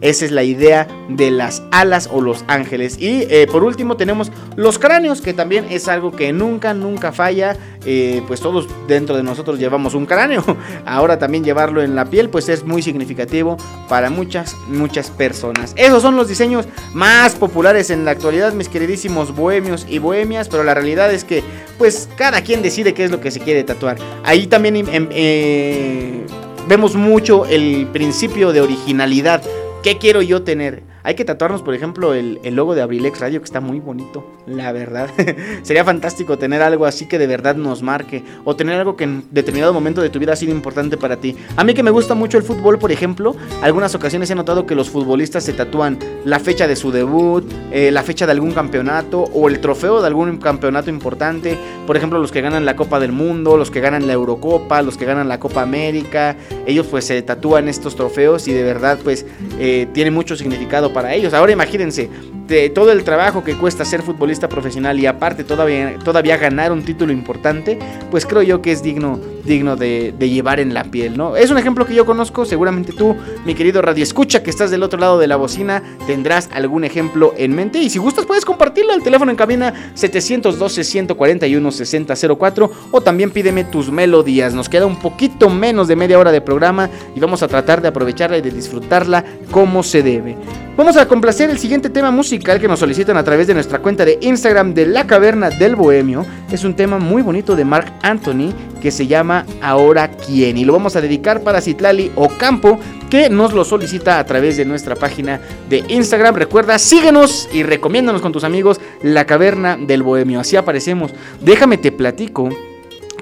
Esa es la idea de las alas o los ángeles. Y eh, por último tenemos los cráneos, que también es algo que nunca, nunca falla. Eh, pues todos dentro de nosotros llevamos un cráneo. Ahora también en la piel, pues es muy significativo para muchas, muchas personas. Esos son los diseños más populares en la actualidad, mis queridísimos bohemios y bohemias. Pero la realidad es que, pues cada quien decide qué es lo que se quiere tatuar. Ahí también em, eh, vemos mucho el principio de originalidad ¿Qué quiero yo tener? Hay que tatuarnos, por ejemplo, el, logo de Abrilex Radio, que está muy bonito, la verdad. Sería fantástico tener algo así que de verdad nos marque. O tener algo que en determinado momento de tu vida ha sido importante para ti. A mí que me gusta mucho el fútbol, por ejemplo, algunas ocasiones he notado que los futbolistas se tatúan la fecha de su debut, eh, la fecha de algún campeonato o el trofeo de algún campeonato importante. Por ejemplo, los que ganan la Copa del Mundo, los que ganan la Eurocopa, los que ganan la Copa América. Ellos pues se tatúan estos trofeos y de verdad pues eh, tiene mucho significado para ellos. Ahora imagínense, de todo el trabajo que cuesta ser futbolista profesional y aparte todavía, todavía ganar un título importante, pues creo yo que es digno, digno de, llevar en la piel, ¿no? Es un ejemplo que yo conozco, seguramente tú, mi querido Radio Escucha, que estás del otro lado de la bocina, tendrás algún ejemplo en mente y si gustas puedes compartirlo al teléfono en cabina 712-141-6004 o también pídeme tus melodías. Nos queda un poquito menos de media hora de programa y vamos a tratar de aprovecharla y de disfrutarla como se debe. Vamos a complacer el siguiente tema musical que nos solicitan a través de nuestra cuenta de Instagram de La Caverna del Bohemio. Es un tema muy bonito de Mark Anthony que se llama Ahora quién y lo vamos a dedicar para Citlali Ocampo que nos lo solicita a través de nuestra página de Instagram. Recuerda, síguenos y recomiéndanos con tus amigos La Caverna del Bohemio. Así aparecemos. Déjame te platico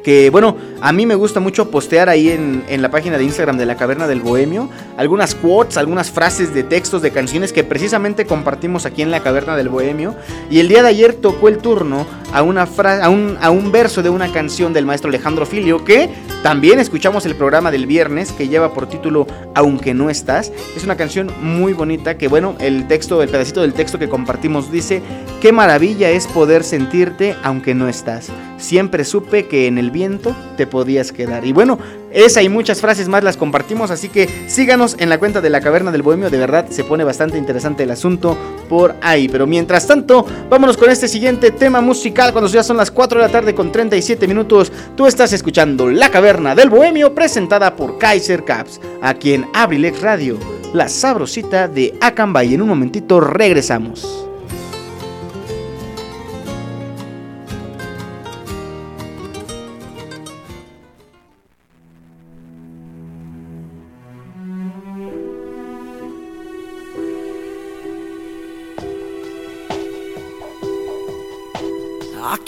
que bueno, a mí me gusta mucho postear ahí en, la página de Instagram de la Caverna del Bohemio algunas quotes, algunas frases de textos de canciones que precisamente compartimos aquí en la Caverna del Bohemio. Y el día de ayer tocó el turno a, una a, un, a un verso de una canción del maestro Alejandro Filio que también escuchamos el programa del viernes que lleva por título Aunque no estás. Es una canción muy bonita que bueno, el texto, el pedacito del texto que compartimos dice, qué maravilla es poder sentirte aunque no estás. Siempre supe que en el viento te podías quedar. Y bueno, Esa y muchas frases más las compartimos, así que síganos en la cuenta de la Caverna del Bohemio. De verdad se pone bastante interesante el asunto por ahí. Pero mientras tanto, vámonos con este siguiente tema musical. Cuando ya son las 4 de la tarde con 37 minutos, tú estás escuchando La Caverna del Bohemio presentada por Kaiser Caps, aquí en Abrilex Radio, la sabrosita de Acambay. En un momentito regresamos.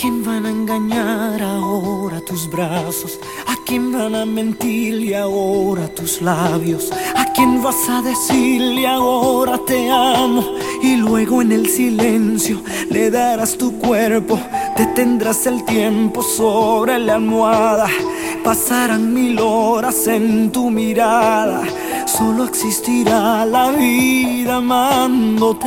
Quién van a engañar ahora tus brazos? ¿A quién van a mentirle ahora tus labios? ¿A quién vas a decirle ahora te amo? Y luego en el silencio le darás tu cuerpo, detendrás el tiempo sobre la almohada. Pasarán mil horas en tu mirada, solo existirá la vida amándote.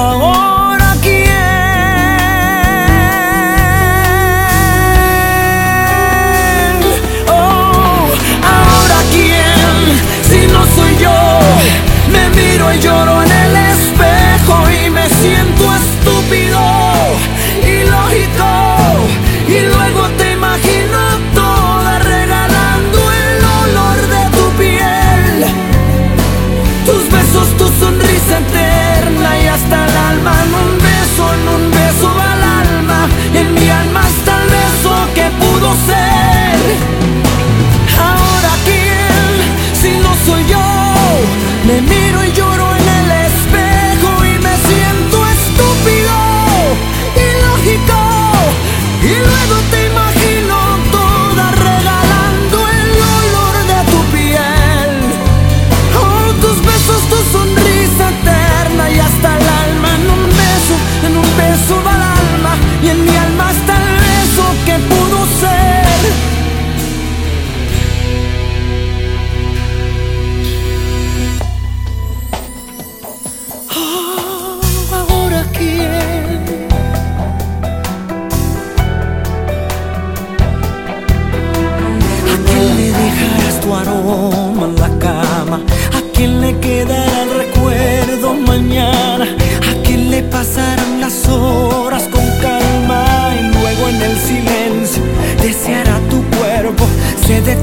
Ahora quién, oh, ahora quién, si no soy yo, me miro y lloro en el espejo y me siento estúpido,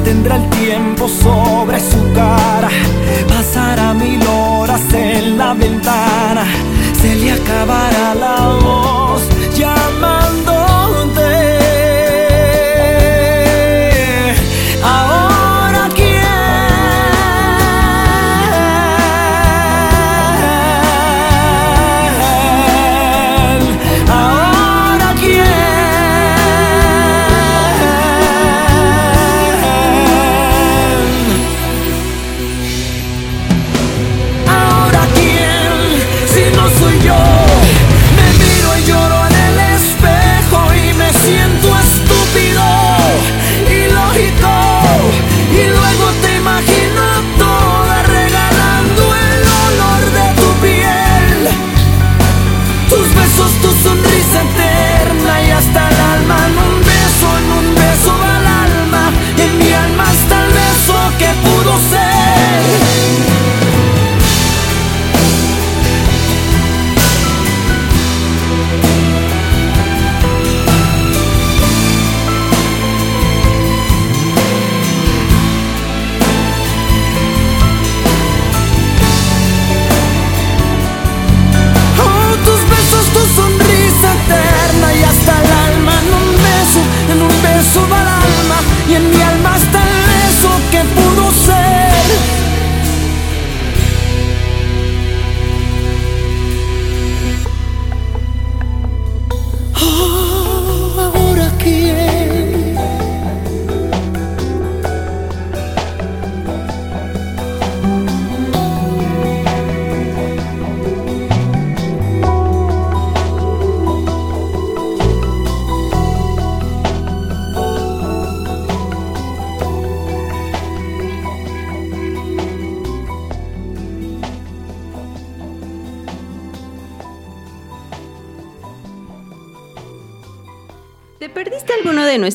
se detendrá el tiempo sobre su cara, pasará mil horas en la ventana,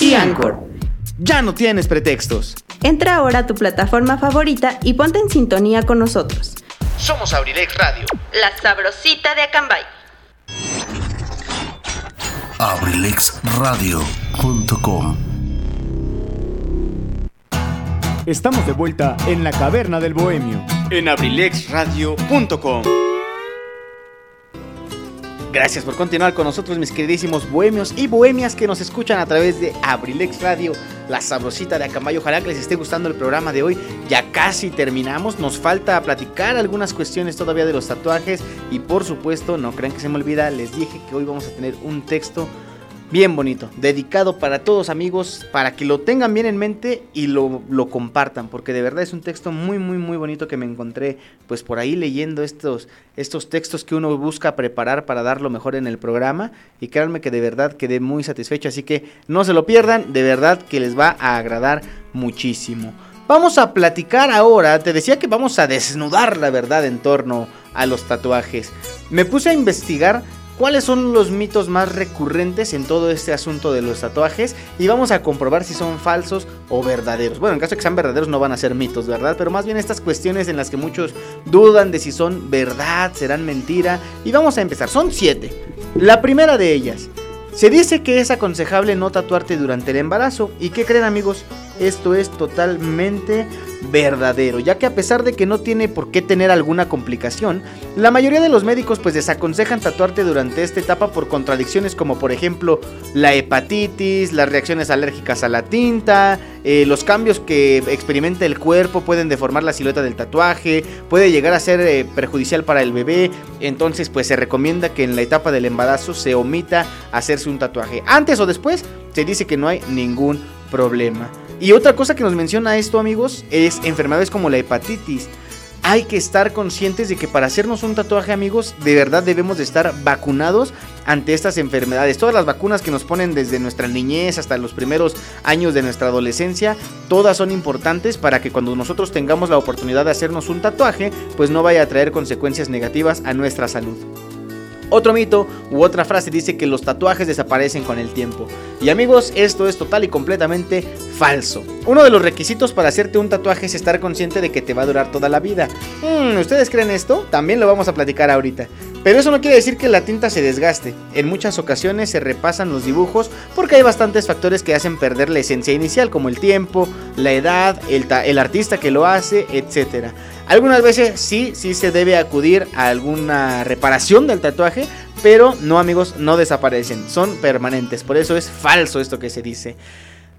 y Anchor. Ya no tienes pretextos. Entra ahora a tu plataforma favorita y ponte en sintonía con nosotros. Somos Abrilex Radio. La sabrosita de Acambay. abrilexradio.com Estamos de vuelta en la caverna del bohemio. En abrilexradio.com. Gracias por continuar con nosotros, mis queridísimos bohemios y bohemias que nos escuchan a través de Abrilex Radio, la sabrosita de Acambay. Ojalá que les esté gustando el programa de hoy. Ya casi terminamos. Nos falta platicar algunas cuestiones todavía de los tatuajes. Y por supuesto, no crean que se me olvida, les dije que hoy vamos a tener un texto bien bonito, dedicado para todos amigos, para que lo tengan bien en mente y lo, lo, compartan, porque de verdad es un texto muy, muy, muy bonito que me encontré pues por ahí leyendo estos, estos textos que uno busca preparar para dar lo mejor en el programa y créanme que de verdad quedé muy satisfecho, así que no se lo pierdan, de verdad que les va a agradar muchísimo. Vamos a platicar ahora, te decía que vamos a desnudar la verdad en torno a los tatuajes. Me puse a investigar cuáles son los mitos más recurrentes en todo este asunto de los tatuajes y vamos a comprobar si son falsos o verdaderos. Bueno, en caso de que sean verdaderos no van a ser mitos, ¿verdad? Pero más bien estas cuestiones en las que muchos dudan de si son verdad, serán mentira. Y vamos a empezar, son siete. La primera de ellas. Se dice que es aconsejable no tatuarte durante el embarazo. ¿Y qué creen amigos? Esto es totalmente verdadero, ya que a pesar de que no tiene por qué tener alguna complicación, la mayoría de los médicos pues desaconsejan tatuarte durante esta etapa por contradicciones como por ejemplo la hepatitis, las reacciones alérgicas a la tinta, eh, los cambios que experimenta el cuerpo pueden deformar la silueta del tatuaje, puede llegar a ser eh, perjudicial para el bebé, entonces pues se recomienda que en la etapa del embarazo se omita hacerse un tatuaje. Antes o después se dice que no hay ningún problema. Y otra cosa que nos menciona esto, amigos, es enfermedades como la hepatitis. Hay que estar conscientes de que para hacernos un tatuaje, amigos, de verdad debemos de estar vacunados ante estas enfermedades. Todas las vacunas que nos ponen desde nuestra niñez hasta los primeros años de nuestra adolescencia, todas son importantes para que cuando nosotros tengamos la oportunidad de hacernos un tatuaje, pues no vaya a traer consecuencias negativas a nuestra salud. Otro mito u otra frase dice que los tatuajes desaparecen con el tiempo. Y amigos, esto es total y completamente falso. Uno de los requisitos para hacerte un tatuaje es estar consciente de que te va a durar toda la vida. Hmm, ¿Ustedes creen esto? También lo vamos a platicar ahorita. Pero eso no quiere decir que la tinta se desgaste. En muchas ocasiones se repasan los dibujos porque hay bastantes factores que hacen perder la esencia inicial, como el tiempo, la edad, el, artista que lo hace, etc. Algunas veces sí, sí se debe acudir a alguna reparación del tatuaje, pero no amigos, no desaparecen, son permanentes. Por eso es falso esto que se dice.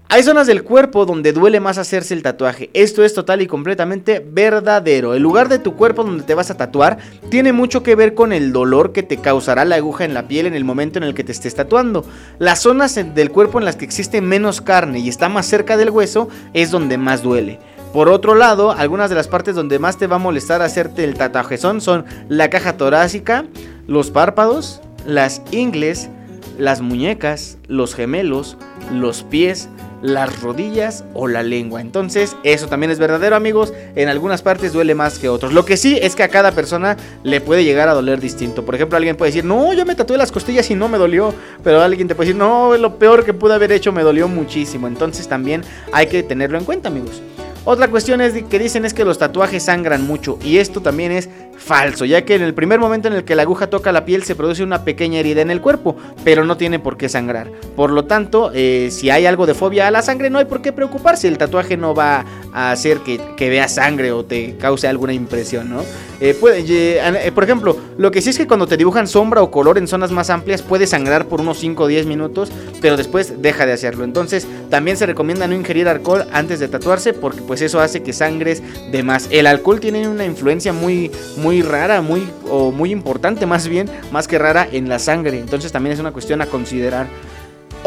Hay zonas del cuerpo donde duele más hacerse el tatuaje. Esto es total y completamente verdadero. El lugar de tu cuerpo donde te vas a tatuar tiene mucho que ver con el dolor que te causará la aguja en la piel en el momento en el que te estés tatuando. Las zonas del cuerpo en las que existe menos carne y está más cerca del hueso es donde más duele. Por otro lado, algunas de las partes donde más te va a molestar hacerte el tatuajezón son la caja torácica, los párpados, las ingles, las muñecas, los gemelos, los pies, las rodillas o la lengua. Entonces, eso también es verdadero, amigos. En algunas partes duele más que otros. Lo que sí es que a cada persona le puede llegar a doler distinto. Por ejemplo, alguien puede decir, no, yo me tatué las costillas y no me dolió. Pero alguien te puede decir, no, lo peor que pude haber hecho me dolió muchísimo. Entonces, también hay que tenerlo en cuenta, amigos. Otra cuestión es que dicen es que los tatuajes sangran mucho y esto también es falso, ya que en el primer momento en el que la aguja toca la piel se produce una pequeña herida en el cuerpo, pero no tiene por qué sangrar. Por lo tanto, eh, si hay algo de fobia a la sangre, no hay por qué preocuparse. El tatuaje no va a hacer que, que veas sangre o te cause alguna impresión, ¿no? Eh, eh, por ejemplo, lo que sí es que cuando te dibujan sombra o color en zonas más amplias puede sangrar por unos 5 o 10 minutos, pero después deja de hacerlo. Entonces, también se recomienda no ingerir alcohol antes de tatuarse porque pues eso hace que sangres de más. El alcohol tiene una influencia muy muy rara, muy o muy importante más bien, más que rara en la sangre. Entonces, también es una cuestión a considerar.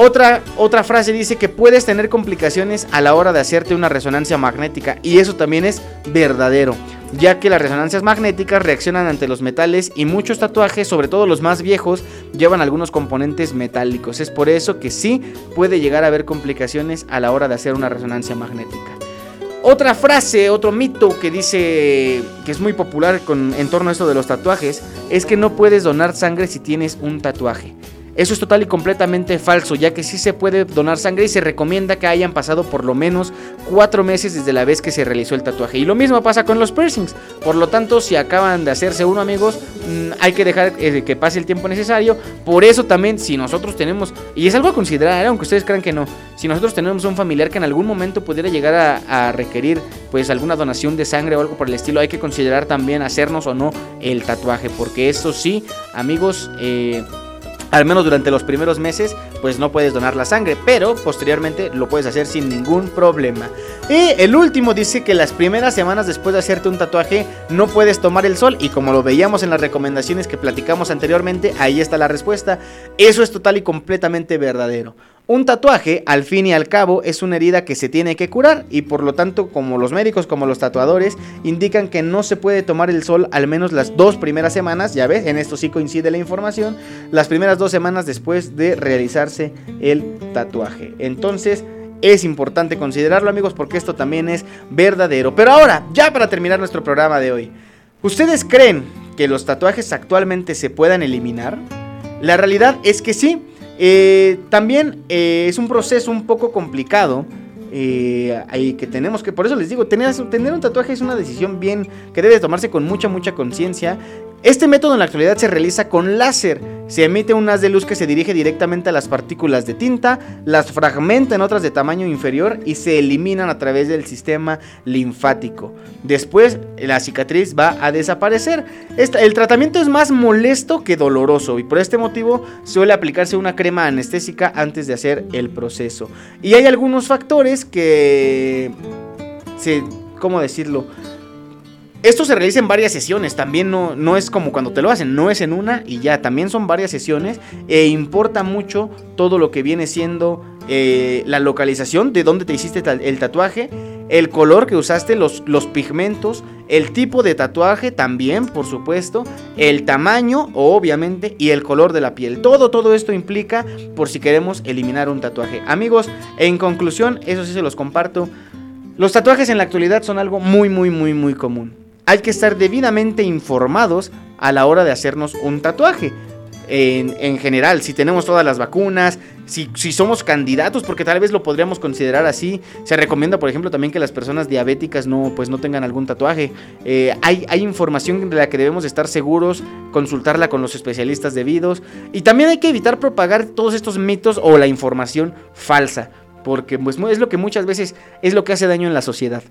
Otra, otra frase dice que puedes tener complicaciones a la hora de hacerte una resonancia magnética y eso también es verdadero, ya que las resonancias magnéticas reaccionan ante los metales y muchos tatuajes, sobre todo los más viejos, llevan algunos componentes metálicos. Es por eso que sí puede llegar a haber complicaciones a la hora de hacer una resonancia magnética. Otra frase, otro mito que dice que es muy popular en torno a esto de los tatuajes es que no puedes donar sangre si tienes un tatuaje. Eso es total y completamente falso, ya que sí se puede donar sangre y se recomienda que hayan pasado por lo menos cuatro meses desde la vez que se realizó el tatuaje. Y lo mismo pasa con los piercings. Por lo tanto, si acaban de hacerse uno, amigos, mm, hay que dejar eh, que pase el tiempo necesario. Por eso también, si nosotros tenemos, y es algo a considerar, aunque ustedes crean que no, si nosotros tenemos un familiar que en algún momento pudiera llegar a, requerir pues alguna donación de sangre o algo por el estilo, hay que considerar también hacernos o no el tatuaje, porque eso sí, amigos, eh, al menos durante los primeros meses, pues no puedes donar la sangre, pero posteriormente lo puedes hacer sin ningún problema. Y el último dice que las primeras semanas después de hacerte un tatuaje no puedes tomar el sol y como lo veíamos en las recomendaciones que platicamos anteriormente, ahí está la respuesta. Eso es total y completamente verdadero. Un tatuaje, al fin y al cabo, es una herida que se tiene que curar y por lo tanto, como los médicos como los tatuadores indican que no se puede tomar el sol al menos las dos primeras semanas, ya ves, en esto sí coincide la información, las primeras dos semanas después de realizarse el tatuaje. Entonces, es importante considerarlo amigos porque esto también es verdadero. Pero ahora, ya para terminar nuestro programa de hoy, ¿ustedes creen que los tatuajes actualmente se puedan eliminar? La realidad es que sí. Eh, también eh, es un proceso un poco complicado. Eh, que tenemos que, por eso les digo, tener, tener un tatuaje es una decisión bien que debe tomarse con mucha, mucha conciencia este método en la actualidad se realiza con láser. Se emite un haz de luz que se dirige directamente a las partículas de tinta, las fragmenta en otras de tamaño inferior y se eliminan a través del sistema linfático. Después la cicatriz va a desaparecer. el tratamiento es más molesto que doloroso y por este motivo suele aplicarse una crema anestésica antes de hacer el proceso. Y hay algunos factores que se, ¿cómo decirlo? Esto se realiza en varias sesiones, también no, no es como cuando te lo hacen, no es en una y ya, también son varias sesiones e importa mucho todo lo que viene siendo eh, la localización de dónde te hiciste el tatuaje, el color que usaste, los, los pigmentos, el tipo de tatuaje también, por supuesto, el tamaño, obviamente, y el color de la piel. Todo, todo esto implica por si queremos eliminar un tatuaje. Amigos, en conclusión, eso sí se los comparto. Los tatuajes en la actualidad son algo muy, muy, muy, muy común hay que estar debidamente informados a la hora de hacernos un tatuaje. En, general, si tenemos todas las vacunas, si, somos candidatos, porque tal vez lo podríamos considerar así. Se recomienda, por ejemplo, también que las personas diabéticas no, pues no tengan algún tatuaje. Eh, hay, información de la que debemos estar seguros, consultarla con los especialistas debidos. Y también hay que evitar propagar todos estos mitos o la información falsa, porque pues, es lo que muchas veces es lo que hace daño en la sociedad.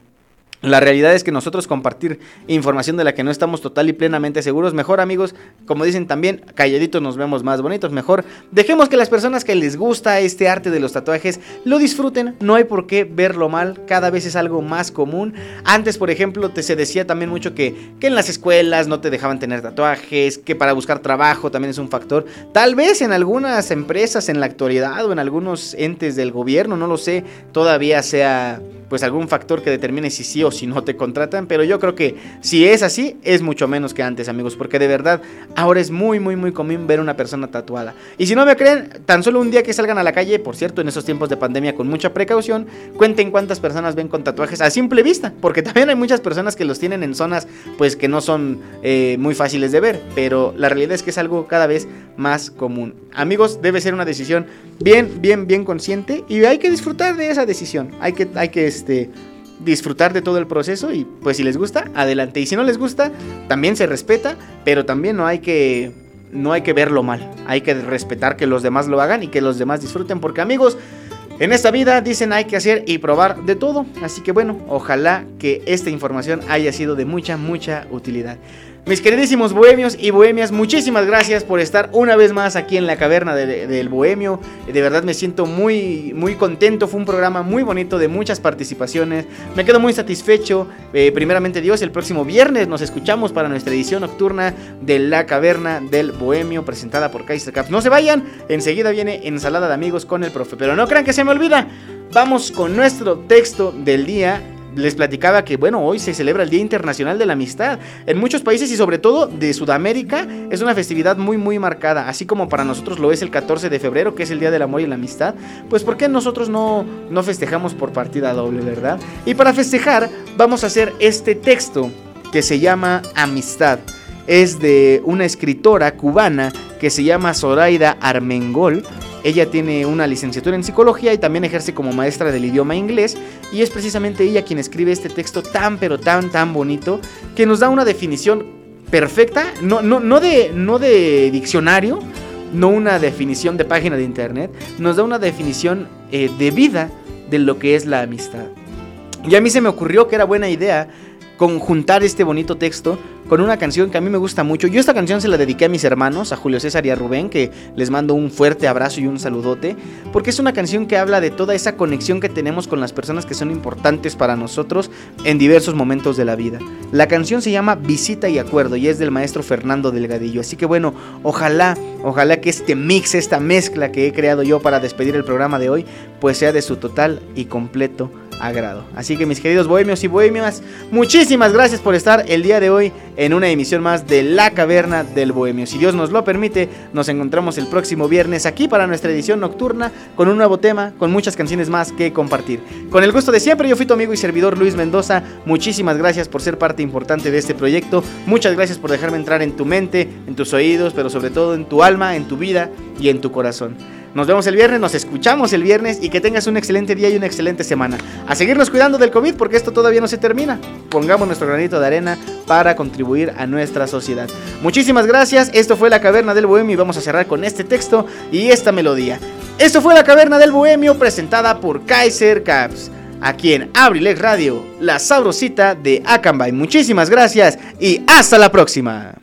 La realidad es que nosotros compartir información de la que no estamos total y plenamente seguros, mejor amigos, como dicen también, calladitos nos vemos más bonitos, mejor dejemos que las personas que les gusta este arte de los tatuajes lo disfruten, no hay por qué verlo mal, cada vez es algo más común. Antes, por ejemplo, te se decía también mucho que, que en las escuelas no te dejaban tener tatuajes, que para buscar trabajo también es un factor. Tal vez en algunas empresas en la actualidad o en algunos entes del gobierno, no lo sé, todavía sea pues algún factor que determine si sí o si no te contratan, pero yo creo que si es así, es mucho menos que antes, amigos, porque de verdad ahora es muy, muy, muy común ver una persona tatuada. Y si no me creen, tan solo un día que salgan a la calle, por cierto, en esos tiempos de pandemia con mucha precaución, cuenten cuántas personas ven con tatuajes a simple vista, porque también hay muchas personas que los tienen en zonas pues que no son eh, muy fáciles de ver, pero la realidad es que es algo cada vez más común. Amigos, debe ser una decisión bien, bien, bien consciente y hay que disfrutar de esa decisión. Hay que, hay que este, disfrutar de todo el proceso y pues si les gusta, adelante. Y si no les gusta, también se respeta, pero también no hay que, no hay que verlo mal. Hay que respetar que los demás lo hagan y que los demás disfruten porque amigos... En esta vida dicen hay que hacer y probar de todo, así que bueno, ojalá que esta información haya sido de mucha, mucha utilidad. Mis queridísimos bohemios y bohemias, muchísimas gracias por estar una vez más aquí en la caverna del bohemio. De verdad me siento muy, muy contento. Fue un programa muy bonito de muchas participaciones. Me quedo muy satisfecho. Eh, primeramente Dios, el próximo viernes nos escuchamos para nuestra edición nocturna de la caverna del bohemio presentada por Kaiser Caps. No se vayan, enseguida viene ensalada de amigos con el profe. Pero no crean que se me olvida. Vamos con nuestro texto del día les platicaba que, bueno, hoy se celebra el Día Internacional de la Amistad. En muchos países y sobre todo de Sudamérica es una festividad muy, muy marcada. Así como para nosotros lo es el 14 de febrero, que es el Día del Amor y la Amistad. Pues, ¿por qué nosotros no, no festejamos por partida doble, verdad? Y para festejar, vamos a hacer este texto que se llama Amistad. Es de una escritora cubana que se llama Zoraida Armengol ella tiene una licenciatura en psicología y también ejerce como maestra del idioma inglés y es precisamente ella quien escribe este texto tan pero tan tan bonito que nos da una definición perfecta, no, no, no, de, no de diccionario, no una definición de página de internet, nos da una definición eh, de vida de lo que es la amistad. Y a mí se me ocurrió que era buena idea conjuntar este bonito texto con una canción que a mí me gusta mucho. Yo esta canción se la dediqué a mis hermanos, a Julio César y a Rubén, que les mando un fuerte abrazo y un saludote, porque es una canción que habla de toda esa conexión que tenemos con las personas que son importantes para nosotros en diversos momentos de la vida. La canción se llama Visita y Acuerdo y es del maestro Fernando Delgadillo. Así que bueno, ojalá, ojalá que este mix, esta mezcla que he creado yo para despedir el programa de hoy, pues sea de su total y completo agrado. Así que mis queridos bohemios y bohemias, muchísimas gracias por estar el día de hoy en una emisión más de La Caverna del Bohemio. Si Dios nos lo permite, nos encontramos el próximo viernes aquí para nuestra edición nocturna con un nuevo tema, con muchas canciones más que compartir. Con el gusto de siempre, yo fui tu amigo y servidor Luis Mendoza. Muchísimas gracias por ser parte importante de este proyecto. Muchas gracias por dejarme entrar en tu mente, en tus oídos, pero sobre todo en tu alma, en tu vida y en tu corazón. Nos vemos el viernes, nos escuchamos el viernes y que tengas un excelente día y una excelente semana. A seguirnos cuidando del COVID porque esto todavía no se termina. Pongamos nuestro granito de arena para contribuir a nuestra sociedad. Muchísimas gracias, esto fue La Caverna del Bohemio y vamos a cerrar con este texto y esta melodía. Esto fue La Caverna del Bohemio presentada por Kaiser Caps. Aquí en Abrilex Radio, la sabrosita de Akanbay. Muchísimas gracias y hasta la próxima.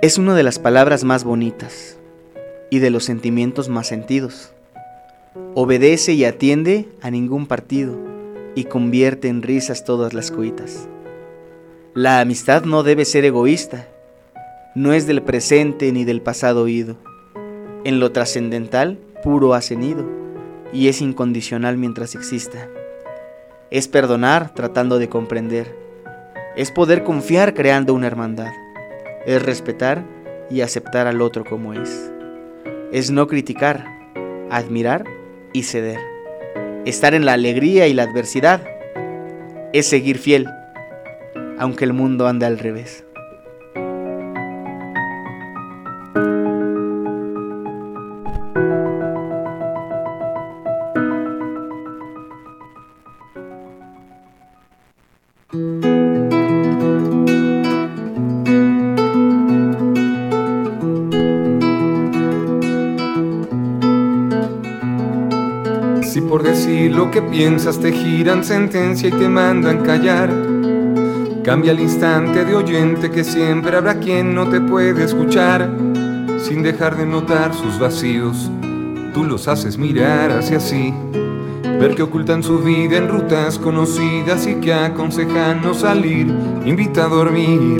Es una de las palabras más bonitas y de los sentimientos más sentidos. Obedece y atiende a ningún partido y convierte en risas todas las cuitas. La amistad no debe ser egoísta, no es del presente ni del pasado ido. En lo trascendental, puro ha cenido y es incondicional mientras exista. Es perdonar tratando de comprender, es poder confiar creando una hermandad es respetar y aceptar al otro como es. Es no criticar, admirar y ceder. Estar en la alegría y la adversidad. Es seguir fiel, aunque el mundo ande al revés. Piensas te giran sentencia y te mandan callar. Cambia al instante de oyente que siempre habrá quien no te puede escuchar. Sin dejar de notar sus vacíos, tú los haces mirar hacia sí. Ver que ocultan su vida en rutas conocidas y que aconsejan no salir, invita a dormir.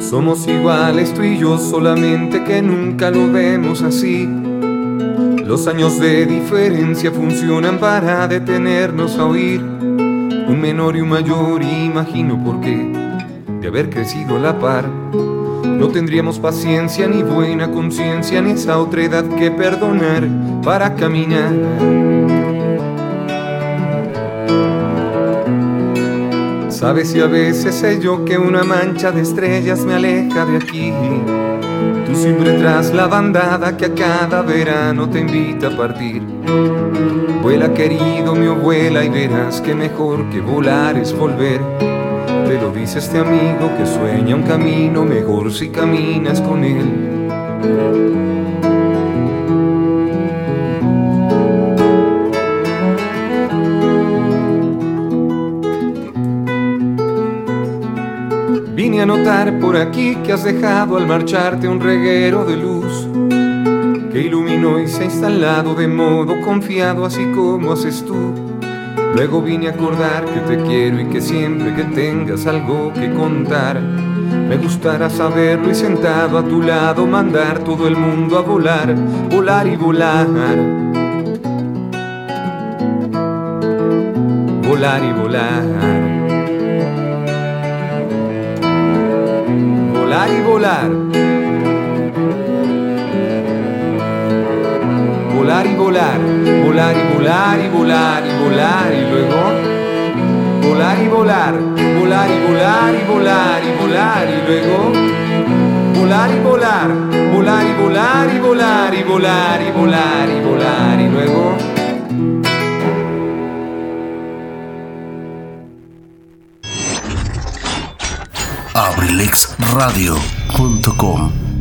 Somos iguales tú y yo, solamente que nunca lo vemos así. Los años de diferencia funcionan para detenernos a oír. Un menor y un mayor, imagino por qué, de haber crecido a la par. No tendríamos paciencia, ni buena conciencia, ni esa otra edad que perdonar para caminar. Sabes si a veces sé yo que una mancha de estrellas me aleja de aquí. Siempre tras la bandada que a cada verano te invita a partir. Vuela querido mi abuela y verás que mejor que volar es volver. te lo dice este amigo que sueña un camino mejor si caminas con él. Aquí que has dejado al marcharte un reguero de luz que iluminó y se ha instalado de modo confiado así como haces tú. Luego vine a acordar que te quiero y que siempre que tengas algo que contar, me gustará saberlo y sentado a tu lado mandar todo el mundo a volar, volar y volar. Volar y volar. Volar y volar. Volar y volar, volar y volar y volar y volar y luego volar y volar, volar y volar y volar y volar y luego volar y volar, volar y volar y volar y volar y volar y volar y luego abrilexradio.com